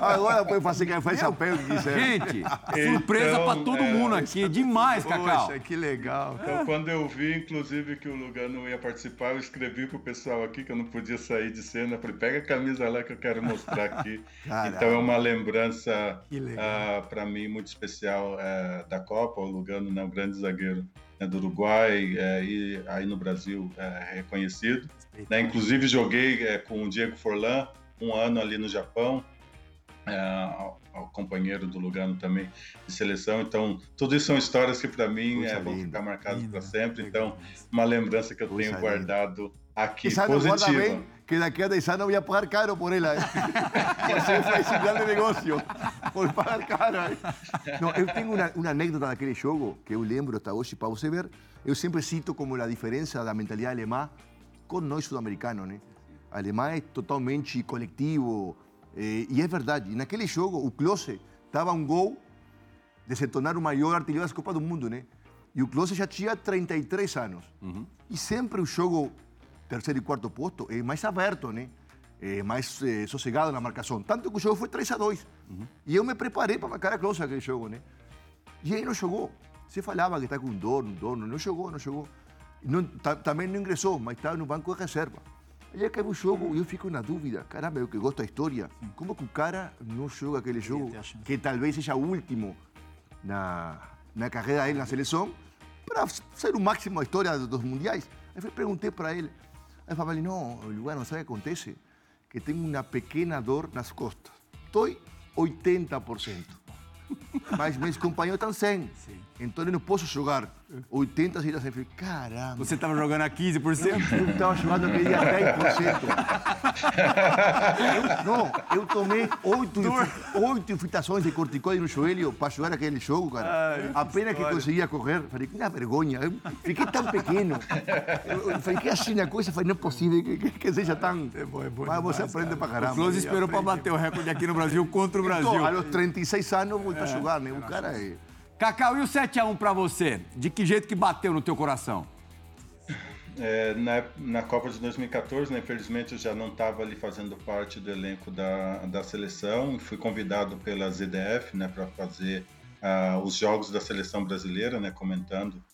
Agora fazer caneta, faz chapéu que quiser. Gente, surpresa então, pra todo é... mundo aqui. Demais, Cacau. Poxa, que legal. Então, quando eu vi, inclusive, que o Lugano ia participar, eu escrevi pro pessoal aqui que eu não podia sair de cena, falei, pega a camisa lá que eu quero mostrar aqui. então é uma lembrança uh, ah, para mim muito especial uh, da Copa, o Lugano, né, o grande zagueiro né, do Uruguai uh, e aí no Brasil é reconhecido. Né, inclusive joguei com o Diego Forlan um ano ali no Japão, ao companheiro do Lugano também de seleção. Então, tudo isso são histórias que para mim é, vão ficar marcadas para sempre. Então, uma lembrança que eu tenho guardado aqui, positiva. que daqui a 10 anos voy a pagar caro por ela. Por ser esse grande negócio. Por pagar caro. Não, eu tenho uma, uma anécdota daquele jogo que eu lembro até hoje para você ver. Eu sempre cito como a diferença da mentalidade alemã com nós sul-americanos, né? Alemã é totalmente coletivo. Eh, e é verdade. Naquele jogo, o Klose estava um gol de se tornar o maior artilheiro da Copa do Mundo, né? E o Klose já tinha 33 anos. Uhum. E sempre o jogo terceiro e quarto posto, é mais aberto, né? É mais é, sossegado na marcação. Tanto que o jogo foi 3 a 2 uhum. E eu me preparei para marcar a close aquele jogo, né? E aí não jogou. Você falava que está com dor, dor, não jogou, não jogou. Não, também não ingressou, mas estava no banco de reserva. Aí acabou o jogo e eu fico na dúvida. Caramba, eu que gosto da história. Como que o cara não joga aquele jogo, que talvez seja o último na, na carreira dele na seleção, para ser o máximo da história dos mundiais? Aí eu perguntei para ele. Aí falei, não, Lugano, sabe o que acontece? Que tenho uma pequena dor nas costas. Estou 80%. Mas meus companheiros estão 100%. Sim. Então eu não posso jogar 80 cidades sem Caramba. Você estava jogando a 15%? Eu estava jogando aquele dia 10%. eu, não, eu tomei oito, oito infiltrações de corticoide no joelho para jogar aquele jogo, cara. Ai, Apenas que, que conseguia correr. Falei, que vergonha. Eu fiquei tão pequeno. Eu, eu falei, que assim a coisa? Falei, não é possível que, que, seja tão... É bom, é bom Mas você aprende para caramba. O Close esperou para bater o recorde aqui no Brasil contra o Brasil. Então, aos 36 anos, voltou é. a jogar, né? O cara é... Cacau, e o 7x1 para você? De que jeito que bateu no teu coração? É, na, na Copa de 2014, né, infelizmente eu já não estava ali fazendo parte do elenco da, da seleção. Fui convidado pela ZDF né, para fazer uh, os jogos da seleção brasileira, né, comentando,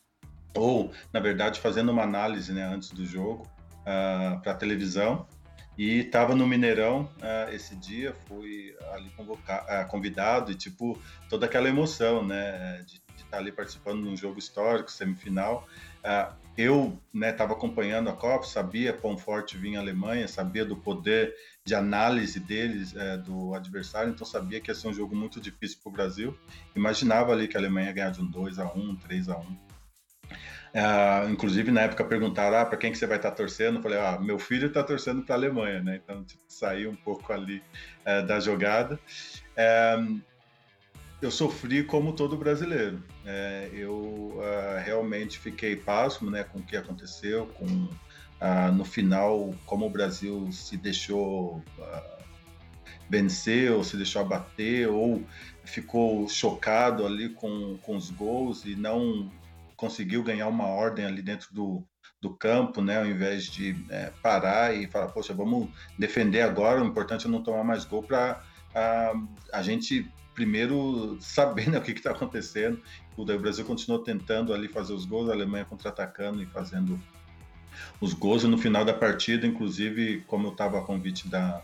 ou, na verdade, fazendo uma análise né, antes do jogo uh, para a televisão. E estava no Mineirão uh, esse dia, fui ali uh, convidado e, tipo, toda aquela emoção, né, de estar tá ali participando de um jogo histórico, semifinal. Uh, eu estava né, acompanhando a Copa, sabia quão forte vinha a Alemanha, sabia do poder de análise deles, eh, do adversário, então sabia que ia ser um jogo muito difícil para o Brasil. Imaginava ali que a Alemanha ia ganhar de um 2 a 1 3 a 1 Uh, inclusive, na época perguntaram ah, para quem que você vai estar tá torcendo. Eu falei, ah, meu filho está torcendo para a Alemanha, né? Então, tipo, saí um pouco ali uh, da jogada. Uh, eu sofri como todo brasileiro. É, eu realmente fiquei pasmo né, com o que aconteceu, com no final como o Brasil se deixou vencer ou se deixou abater ou ficou chocado ali com, com os gols e não conseguiu ganhar uma ordem ali dentro do, do campo, né? Ao invés de é, parar e falar, poxa, vamos defender agora, o importante é não tomar mais gol para a, a gente primeiro saber né, o que está acontecendo. O Brasil continuou tentando ali fazer os gols, a Alemanha contra-atacando e fazendo os gols. E no final da partida, inclusive, como eu estava a convite da,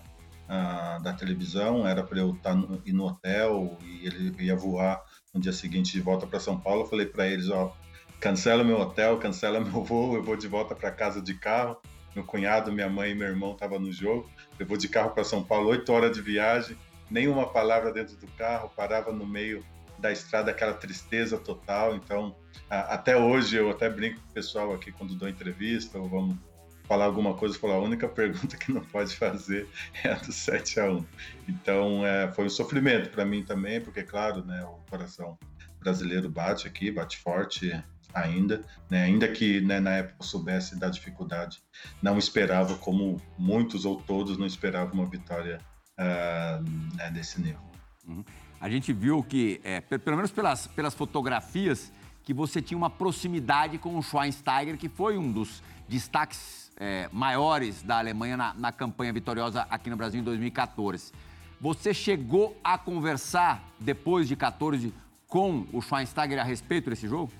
da televisão, era para eu estar tá no, ir no hotel e ele ia voar no dia seguinte de volta para São Paulo. Eu falei para eles: ó, cancela meu hotel, cancela meu voo, eu vou de volta para casa de carro. Meu cunhado, minha mãe e meu irmão estavam no jogo. Eu vou de carro para São Paulo, oito horas de viagem, nenhuma palavra dentro do carro, parava no meio da estrada, aquela tristeza total. Então, até hoje eu até brinco com o pessoal aqui quando dou entrevista ou vamos falar alguma coisa, falar a única pergunta que não pode fazer é a do 7 a 1. Então, é, foi um sofrimento para mim também, porque claro, né, o coração brasileiro bate aqui, bate forte ainda, né? ainda que né, na época soubesse da dificuldade, não esperava, como muitos ou todos não esperavam uma vitória uh, né, desse nível. Uhum. A gente viu que, é, pelo menos pelas, pelas fotografias, que você tinha uma proximidade com o Schweinsteiger, que foi um dos destaques é, maiores da Alemanha na, na campanha vitoriosa aqui no Brasil em 2014. Você chegou a conversar depois de 14 com o Schweinsteiger a respeito desse jogo?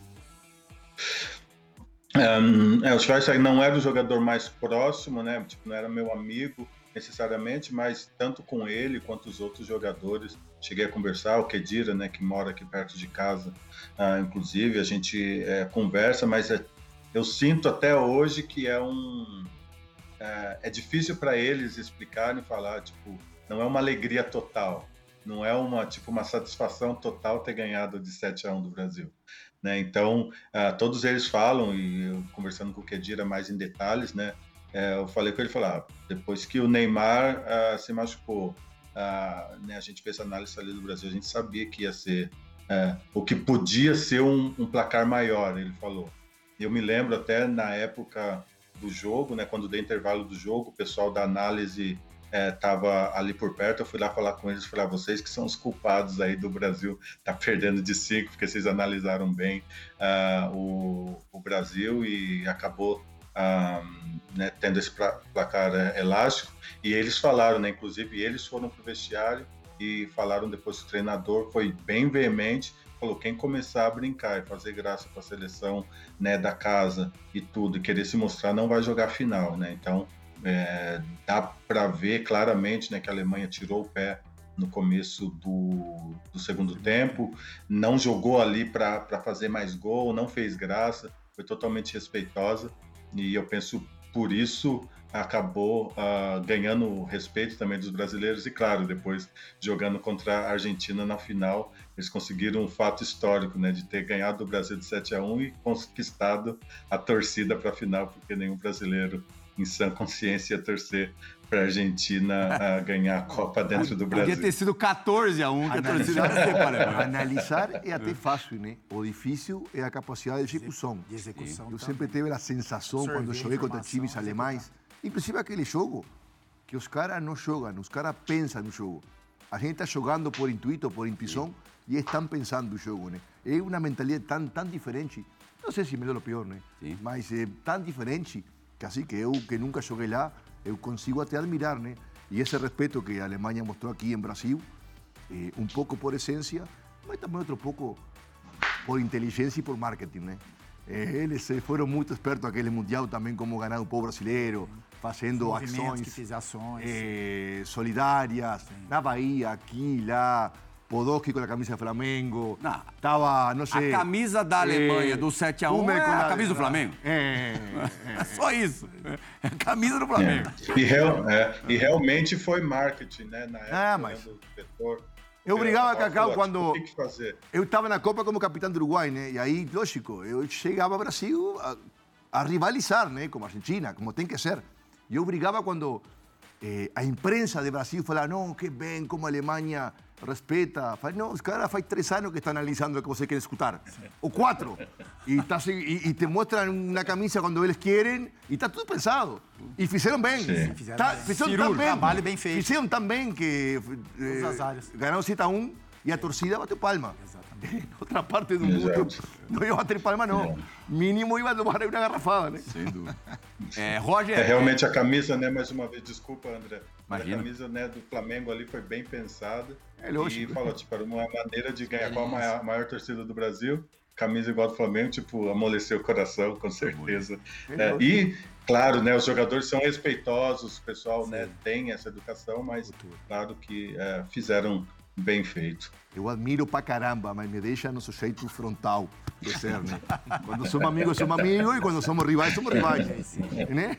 Um, é, o Schweinsteiger não era o jogador mais próximo, né? Tipo, não era meu amigo necessariamente, mas tanto com ele quanto os outros jogadores cheguei a conversar. O Kedira, né, que mora aqui perto de casa, uh, inclusive a gente é, conversa, mas é, eu sinto até hoje que é um é, é difícil para eles explicarem e falar tipo não é uma alegria total não é uma tipo uma satisfação total ter ganhado de 7 a 1 do Brasil. Né? Então, uh, todos eles falam, e eu, conversando com o Kedira mais em detalhes, né? É, eu falei com ele, falar, ah, depois que o Neymar uh, se machucou, uh, né, a gente fez análise ali do Brasil, a gente sabia que ia ser uh, o que podia ser um, um, placar maior, ele falou. Eu me lembro até na época do jogo, né, quando deu intervalo do jogo, o pessoal da análise estava é, ali por perto, eu fui lá falar com eles, falar, ah, vocês que são os culpados aí do Brasil tá perdendo de cinco, porque vocês analisaram bem uh, o, o, Brasil e acabou uh, né, tendo esse placar uh, elástico. E eles falaram, né, inclusive eles foram pro vestiário e falaram depois que o treinador foi bem veemente, falou quem começar a brincar e fazer graça para a seleção né, da casa e tudo, e querer se mostrar não vai jogar final, né? Então é, dá para ver claramente né, que a Alemanha tirou o pé no começo do, do segundo tempo, não jogou ali para fazer mais gol, não fez graça, foi totalmente respeitosa. E eu penso por isso acabou uh, ganhando o respeito também dos brasileiros e claro depois jogando contra a Argentina na final. Eles conseguiram um fato histórico né de ter ganhado o Brasil de 7 a 1 e conquistado a torcida para a final porque nenhum brasileiro em sã consciência torcer para a Argentina ganhar a Copa dentro do Brasil. Podia ter sido 14 a 1 que a torcida Analisar é até fácil, né? O difícil é a capacidade de execução. De execução Eu sempre tive a sensação, quando joguei contra times alemães, inclusive aquele jogo, que os caras não jogam, os caras pensam no jogo. A gente está jogando por intuito, por intuição, e estão pensando no jogo, né? É uma mentalidade tão, tão diferente. Não sei se melhor ou pior, né? Sim. Mas é tão diferente que así que eu que nunca joguei lá, eu consigo até admirar, né? E esse respeito que a Alemanha mostrou aqui em Brasil, eh, um pouco por essência, mas também outro pouco por inteligência e por marketing, né? Eh, eles foram muito espertos aquele mundial também como ganhar o povo brasileiro, fazendo ações, ações eh, solidárias Sim. na Bahia, aqui, lá, Podolski com a camisa do Flamengo. Não. Tava, não sei. A camisa da Alemanha é, do 7x1 é a camisa do Flamengo. É, é, é só isso. É a camisa do Flamengo. É. E, real, é, e, realmente foi marketing, né? Na época ah, mas... do setor. Eu brigava, Cacau, quando. Que fazer? Eu estava na Copa como capitão do Uruguai, né? E aí, lógico, eu chegava ao Brasil a, a rivalizar, né? Como a Argentina, como tem que ser. E eu brigava quando eh, a imprensa de Brasil falava: não, que bem, como a Alemanha respeta. Faz, não, os caras faz três anos que estão analisando o que você quer escutar. Ou quatro. E, tá, e, e te mostram uma camisa quando eles querem e está tudo pensado. E fizeram bem. Sim. Fizeram, tá, fizeram tão bem. Trabalho bem feito. Fizeram tão bem que eh, ganharam 7 a 1 e a torcida bateu palma. Exatamente. Outra parte do mundo não ia bater palma, não. Mínimo ia tomar uma garrafada, né? Sem dúvida. É, Roger. É, realmente a camisa, né? Mais uma vez, desculpa, André. Imagina. A camisa né, do Flamengo ali foi bem pensada. É lógico. E falou, tipo, era uma maneira de ganhar com a maior, maior torcida do Brasil. Camisa igual do Flamengo, tipo, amoleceu o coração, com certeza. É, e, claro, né, os jogadores são respeitosos, o pessoal né, tem essa educação, mas claro que é, fizeram bem feito. Eu admiro pra caramba, mas me deixa no sujeito frontal de ser, né? Quando somos amigos, somos amigos, e quando somos rivais, somos rivais. Né?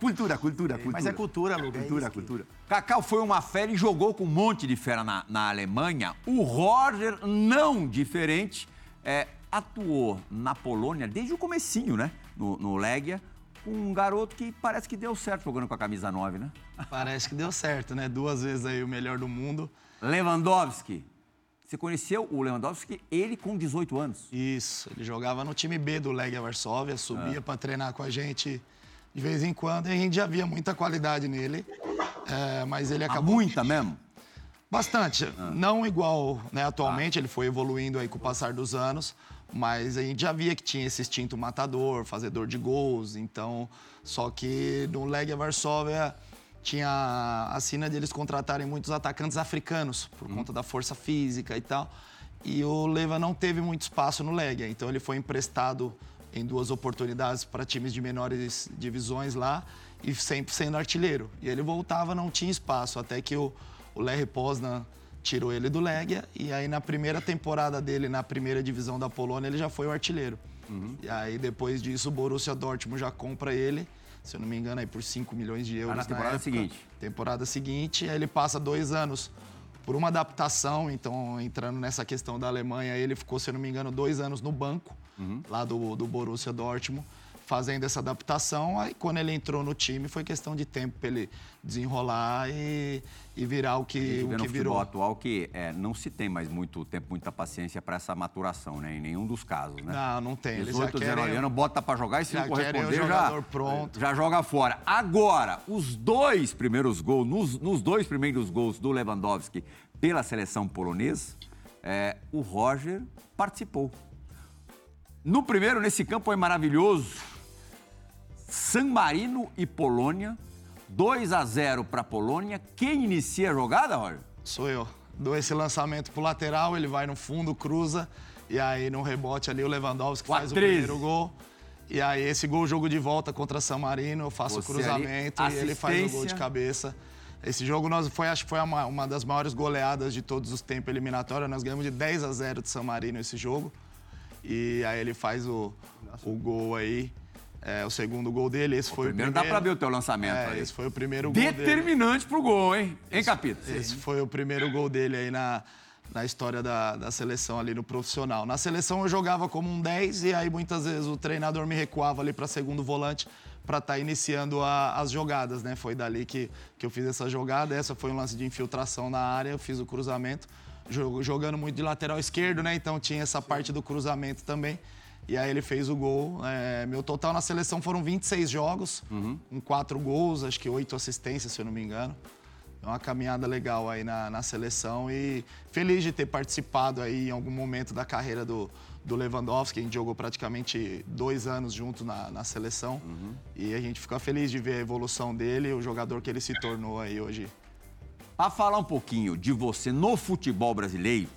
Cultura, cultura, cultura. Mas é cultura, Luga. Cultura, é que... cultura. Cacau foi uma fera e jogou com um monte de fera na, na Alemanha. O Roger, não diferente, é, atuou na Polônia desde o comecinho, né? No, no Legia, com um garoto que parece que deu certo jogando com a camisa 9, né? Parece que deu certo, né? Duas vezes aí o melhor do mundo. Lewandowski. Você conheceu o Lewandowski, ele com 18 anos. Isso, ele jogava no time B do Legia Varsóvia, subia para treinar com a gente de vez em quando, e a gente já via muita qualidade nele, é, mas ele Ah, acabou... muita mesmo? Bastante. Não igual né, atualmente, ele foi evoluindo aí com o passar dos anos, mas a gente já via que tinha esse instinto matador, fazedor de gols, então... Só que no Legia Varsóvia tinha a sina de eles contratarem muitos atacantes africanos, por conta da força física e tal. E o Leva não teve muito espaço no Legia, então ele foi emprestado em duas oportunidades para times de menores divisões lá e sempre sendo artilheiro. E ele voltava, não tinha espaço, até que o, o Larry Poznan tirou ele do Legia e aí na primeira temporada dele na primeira divisão da Polônia ele já foi o artilheiro. E aí depois disso o Borussia Dortmund já compra ele, se eu não me engano aí por 5 milhões de euros Ah, na temporada época. seguinte. Temporada seguinte, aí ele passa dois anos por uma adaptação, então entrando nessa questão da Alemanha, ele ficou, se eu não me engano, dois anos no banco, lá do, do Borussia Dortmund, fazendo essa adaptação. Aí quando ele entrou no time, foi questão de tempo para ele desenrolar e, e virar o que, o no que futebol virou. atual que é, não se tem mais muito tempo, muita paciência para essa maturação, né? Em nenhum dos casos, né? Não, não tem. Eles já 18, querem... 19 anos, bota pra jogar e se não corresponder, já, pronto. já joga fora. Agora, os dois primeiros gols, nos, nos dois primeiros gols do Lewandowski pela seleção polonesa, é, o Roger participou. No primeiro, nesse campo, foi maravilhoso. San Marino e Polônia, 2 a 0 para Polônia. Quem inicia a jogada, Roger? Sou eu. Dou esse lançamento pro lateral, ele vai no fundo, cruza. E aí, no rebote ali, o Lewandowski a faz o 13. primeiro gol. E aí, esse gol, jogo de volta contra San Marino, eu faço Você o cruzamento ali, e ele faz o gol de cabeça. Esse jogo nós foi, acho que foi uma, uma das maiores goleadas de todos os tempos eliminatórios. Nós ganhamos de 10 a 0 de San Marino esse jogo. E aí ele faz o, o gol aí, é, o segundo gol dele. Esse foi Primeiro o dá primeiro. pra ver o teu lançamento É, aí. esse foi o primeiro gol dele. Determinante pro gol, hein? Hein, Capita? Esse foi o primeiro gol dele aí na, na história da, da seleção ali no profissional. Na seleção eu jogava como um 10 e aí muitas vezes o treinador me recuava ali para segundo volante para estar iniciando a- as jogadas, né? Foi dali que, que eu fiz essa jogada. Essa foi um lance de infiltração na área, eu fiz o cruzamento, jogando muito de lateral esquerdo, né? Então tinha essa parte do cruzamento também. E aí ele fez o gol. É, meu total na seleção foram 26 jogos, com quatro gols, acho que oito assistências, se eu não me engano. É uma caminhada legal aí na, na seleção e feliz de ter participado aí em algum momento da carreira do, do Lewandowski. A gente jogou praticamente dois anos junto na, na seleção e a gente fica feliz de ver a evolução dele, o jogador que ele se tornou aí hoje. Pra falar um pouquinho de você no futebol brasileiro,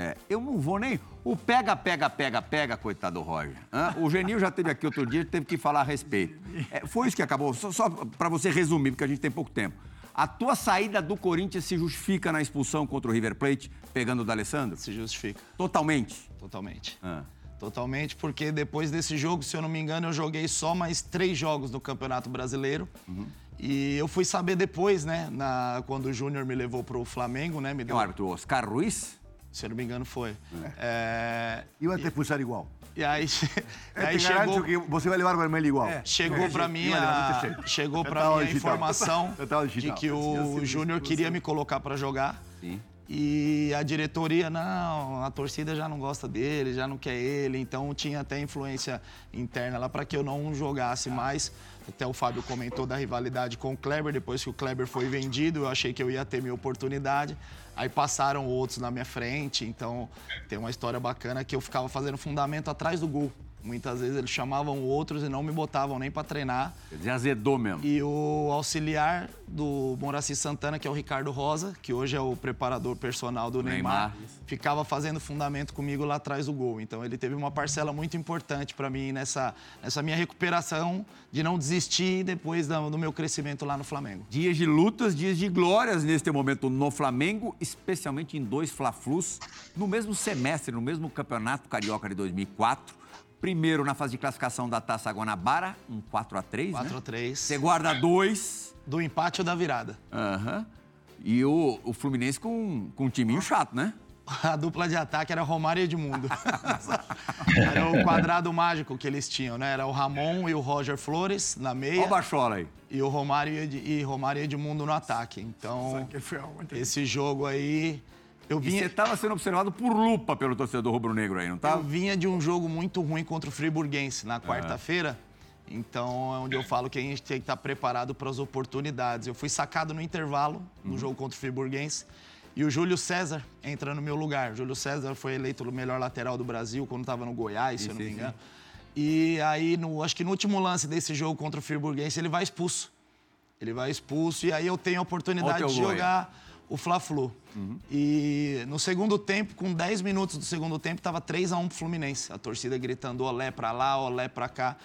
é, eu não vou nem. O pega, pega, pega, pega, coitado do Roger. hã? O Genil já teve aqui outro dia, teve que falar a respeito. É, foi isso que acabou. Só, só para você resumir, porque a gente tem pouco tempo. A tua saída do Corinthians se justifica na expulsão contra o River Plate, pegando o D'Alessandro? Se justifica Totalmente. totalmente. Ah. Totalmente, porque depois desse jogo, se eu não me engano, eu joguei só mais três jogos no Campeonato Brasileiro. E eu fui saber depois, né, na, quando o Júnior me levou pro Flamengo, né, me É deu, o árbitro Oscar Ruiz? Se eu não me engano, foi. É, Iba a te expulsar igual. e aí, Eu aí chegou, que você vai levar vermelho igual. chegou para mim, a chegou tava mim a informação de que o Júnior queria me colocar para jogar. Sim. E a diretoria, não, a torcida já não gosta dele, já não quer ele, então tinha até influência interna lá para que eu não jogasse mais. Até o Fábio comentou da rivalidade com o Kleber, depois que o Kleber foi vendido, eu achei que eu ia ter minha oportunidade. Aí passaram outros na minha frente, então tem uma história bacana que eu ficava fazendo fundamento atrás do gol. Muitas vezes eles chamavam outros e não me botavam nem para treinar. Dizer, azedou mesmo. E o auxiliar do Moraci Santana, que é o Ricardo Rosa, que hoje é o preparador personal do Neymar, Neymar. ficava fazendo fundamento comigo lá atrás do gol. Então ele teve uma parcela muito importante para mim nessa, nessa minha recuperação de não desistir depois da- do meu crescimento lá no Flamengo. Dias de lutas, dias de glórias neste momento no Flamengo, especialmente em dois Fla-Flus, no mesmo semestre, no mesmo Campeonato Carioca de 2004. Primeiro na fase de classificação da Taça Guanabara, um 4 a 3 4 a né? 3 Você guarda dois. Do empate ou da virada. Aham. E o, o Fluminense com, com um timinho chato, né? A dupla de ataque era Romário e Edmundo. era o quadrado mágico que eles tinham, né? Era o Ramon e o Roger Flores na Olha meia o Bachola aí. e o Romário e, Ed- e Romário e Edmundo no ataque. Então, esse jogo aí, eu E você vinha, estava sendo observado por lupa pelo torcedor rubro-negro aí, não eu estava? vinha de um jogo muito ruim contra o Friburguense na quarta-feira. Então, é onde eu falo que a gente tem que estar preparado para as oportunidades. Eu fui sacado no intervalo no jogo contra o Friburguense. E o Júlio César entra no meu lugar. O Júlio César foi eleito o melhor lateral do Brasil quando estava no Goiás, se eu não Sim, me sim, engano. E aí, no, acho que no último lance desse jogo contra o Friburguense, ele vai expulso. Ele vai expulso e aí eu tenho a oportunidade de jogar o Fla-Flu. E no segundo tempo, com 10 minutos do segundo tempo, estava 3 a 1 pro Fluminense. A torcida gritando olé pra lá, olé pra cá.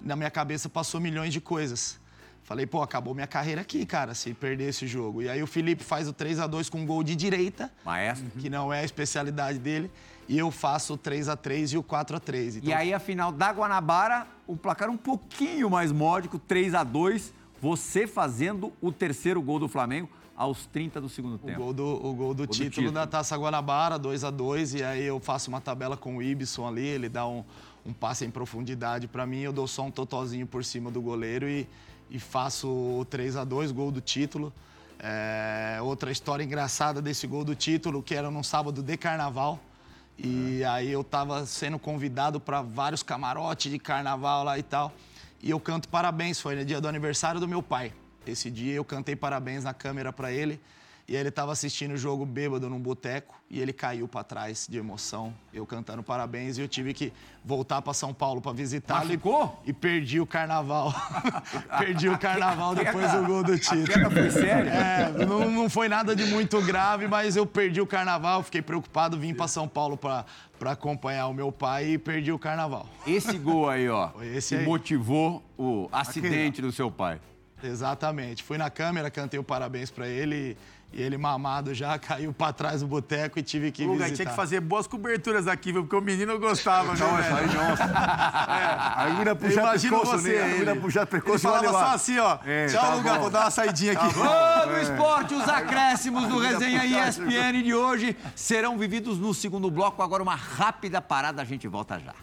Na minha cabeça passou milhões de coisas. Falei, pô, acabou minha carreira aqui, cara, se perder esse jogo. E aí o Felipe faz o 3 a 2 com um gol de direita, Maestro. que não é a especialidade dele, e eu faço o 3 a 3 e o 4 a 3 Então, E aí, a final da Guanabara, o placar um pouquinho mais módico, 3 a 2 Você fazendo o terceiro gol do Flamengo aos 30 do segundo O tempo. gol do, o gol do, do título, título. da Taça Guanabara, 2 a 2 e aí eu faço uma tabela com o Ibson ali, ele dá um, um passe em profundidade para mim, eu dou só um totozinho por cima do goleiro e, e faço o 3 a 2 gol do título. É, outra história engraçada desse gol do título, que era num sábado de carnaval. E aí eu tava sendo convidado para vários camarotes de carnaval lá e tal. E eu canto parabéns, foi no dia do aniversário do meu pai. Esse dia eu cantei parabéns na câmera para ele. E ele tava assistindo o jogo bêbado num boteco e ele caiu para trás de emoção, eu cantando parabéns e eu tive que voltar para São Paulo para visitá-lo e, e perdi o carnaval. perdi o carnaval depois do gol do título. foi séria? É, não, não foi nada de muito grave, mas eu perdi o carnaval, fiquei preocupado, vim para São Paulo para acompanhar o meu pai e perdi o carnaval. Esse gol aí, ó, esse que aí. motivou o acidente do seu pai. Exatamente. Fui na câmera, cantei o parabéns para ele e ele mamado já caiu para trás do boteco e tive que Luga, visitar. tinha que fazer boas coberturas aqui, viu? Porque o menino gostava, viu, velho? Alguna puxar Imagino pescoço, você, né? ele. Alguna puxar Ele pescoço vai falava só assim, ó. É, Tchau, tá Luga, bom. vou dar uma saidinha aqui. Ô, no esporte, os acréscimos do Resenha ESPN de hoje serão vividos no segundo bloco. Agora uma rápida parada, a gente volta já.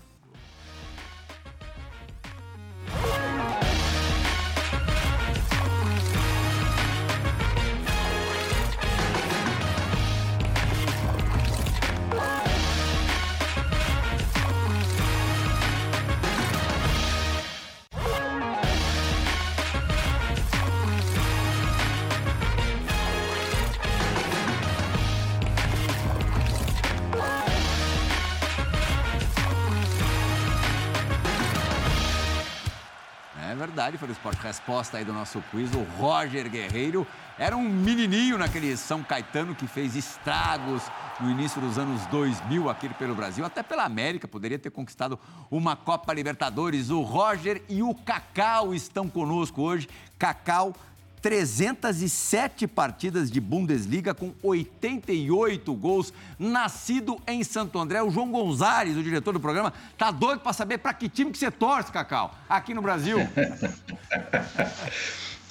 Verdade, foi o Esporte Resposta aí do nosso quiz. O Roger Guerreiro era um menininho naquele São Caetano que fez estragos no início dos anos 2000 aqui pelo Brasil, até pela América, poderia ter conquistado uma Copa Libertadores. O Roger e o Cacau estão conosco hoje. Cacau 307 partidas de Bundesliga com 88 gols. Nascido em Santo André, o João Gonzalez, o diretor do programa, tá doido para saber para que time que você torce, Cacau, aqui no Brasil.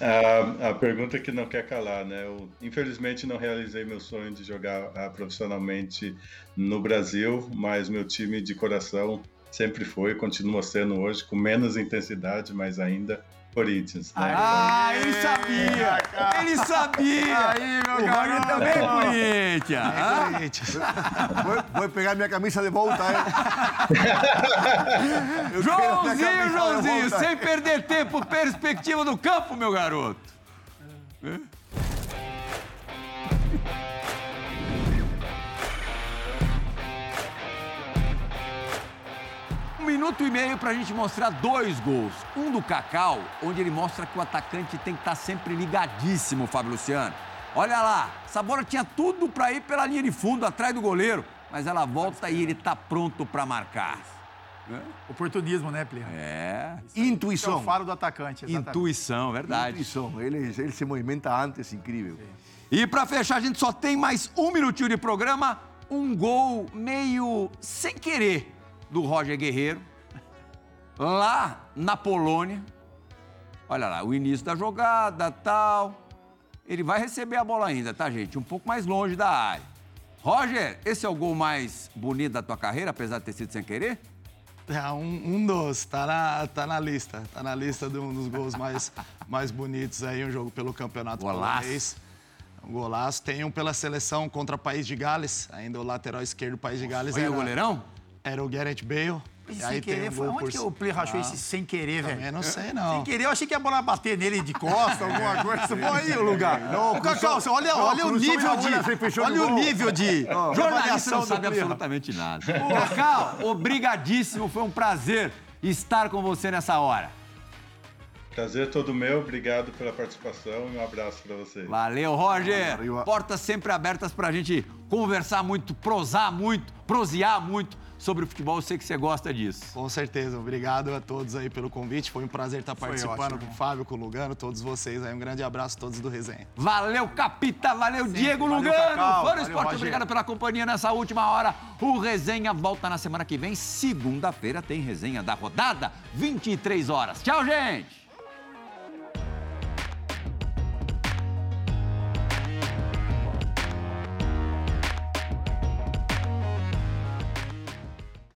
A, a pergunta que não quer calar, né? Eu, infelizmente não realizei meu sonho de jogar ah, profissionalmente no Brasil, mas meu time de coração sempre foi, continua sendo hoje, com menos intensidade, mas ainda Corinthians. Né? Ah, ele sabia! Ele sabia! Aí, meu o garoto. também é Corinthians. hã? Corinthians. Voy, voy a pegar minha camisa de volta. Eu minha Joãozinho, Joãozinho, sem perder tempo, perspectiva do campo, meu garoto. Minuto e meio pra gente mostrar dois gols. Um do Cacau, onde ele mostra que o atacante tem que estar sempre ligadíssimo, Fábio Luciano. Olha lá, essa bola tinha tudo pra ir pela linha de fundo, atrás do goleiro, mas ela volta e ele tá pronto pra marcar. Oportunismo, né, Plínio? É, Esse é o Intuição. faro do atacante. exatamente. intuição, verdade. Intuição. Ele, ele se movimenta antes, incrível. E pra fechar, a gente só tem mais um minutinho de programa. Um gol meio sem querer do Roger Guerreiro. Lá na Polônia. Olha lá, o início da jogada, tal. Ele vai receber a bola ainda, tá, gente? Um pouco mais longe da área. Roger, esse é o gol mais bonito da tua carreira, apesar de ter sido sem querer? É um, um dos, tá na, tá na lista. Tá na lista de um dos gols mais, mais bonitos aí, um jogo pelo campeonato Golaço. polonês. Um golaço. Tem um pela seleção contra o País de Gales, ainda o lateral esquerdo do País de Gales Olha era, o goleirão? Era o Gareth Bale. E sem aí tem querer, um foi onde que o Plínio rachou esse sem querer, velho? Eu não sei, não. Sem querer, eu achei que a bola bater nele de costa, alguma coisa. Foi aí o lugar. Não, Cacau, olha, não, olha o nível olha, de. Olha o nível de. Jornalista não sabe absolutamente nada. Cacau, obrigadíssimo. Foi um prazer estar com você nessa hora. Prazer todo meu, obrigado pela participação e um abraço para vocês. Valeu, Roger. Portas sempre abertas pra gente conversar muito, prosar muito, prosear muito sobre o futebol. Eu sei que você gosta disso. Com certeza. Obrigado a todos aí pelo convite. Foi um prazer estar participando ótimo. com o Fábio, com o Lugano, todos vocês aí. Um grande abraço a todos do Resenha. Valeu, Capita. Valeu, Diego Valeu, Lugano. Cacau. Valeu, Esporte, Roger. obrigado pela companhia nessa última hora. O Resenha volta na semana que vem. Segunda-feira tem Resenha da rodada, 23 horas. Tchau, gente.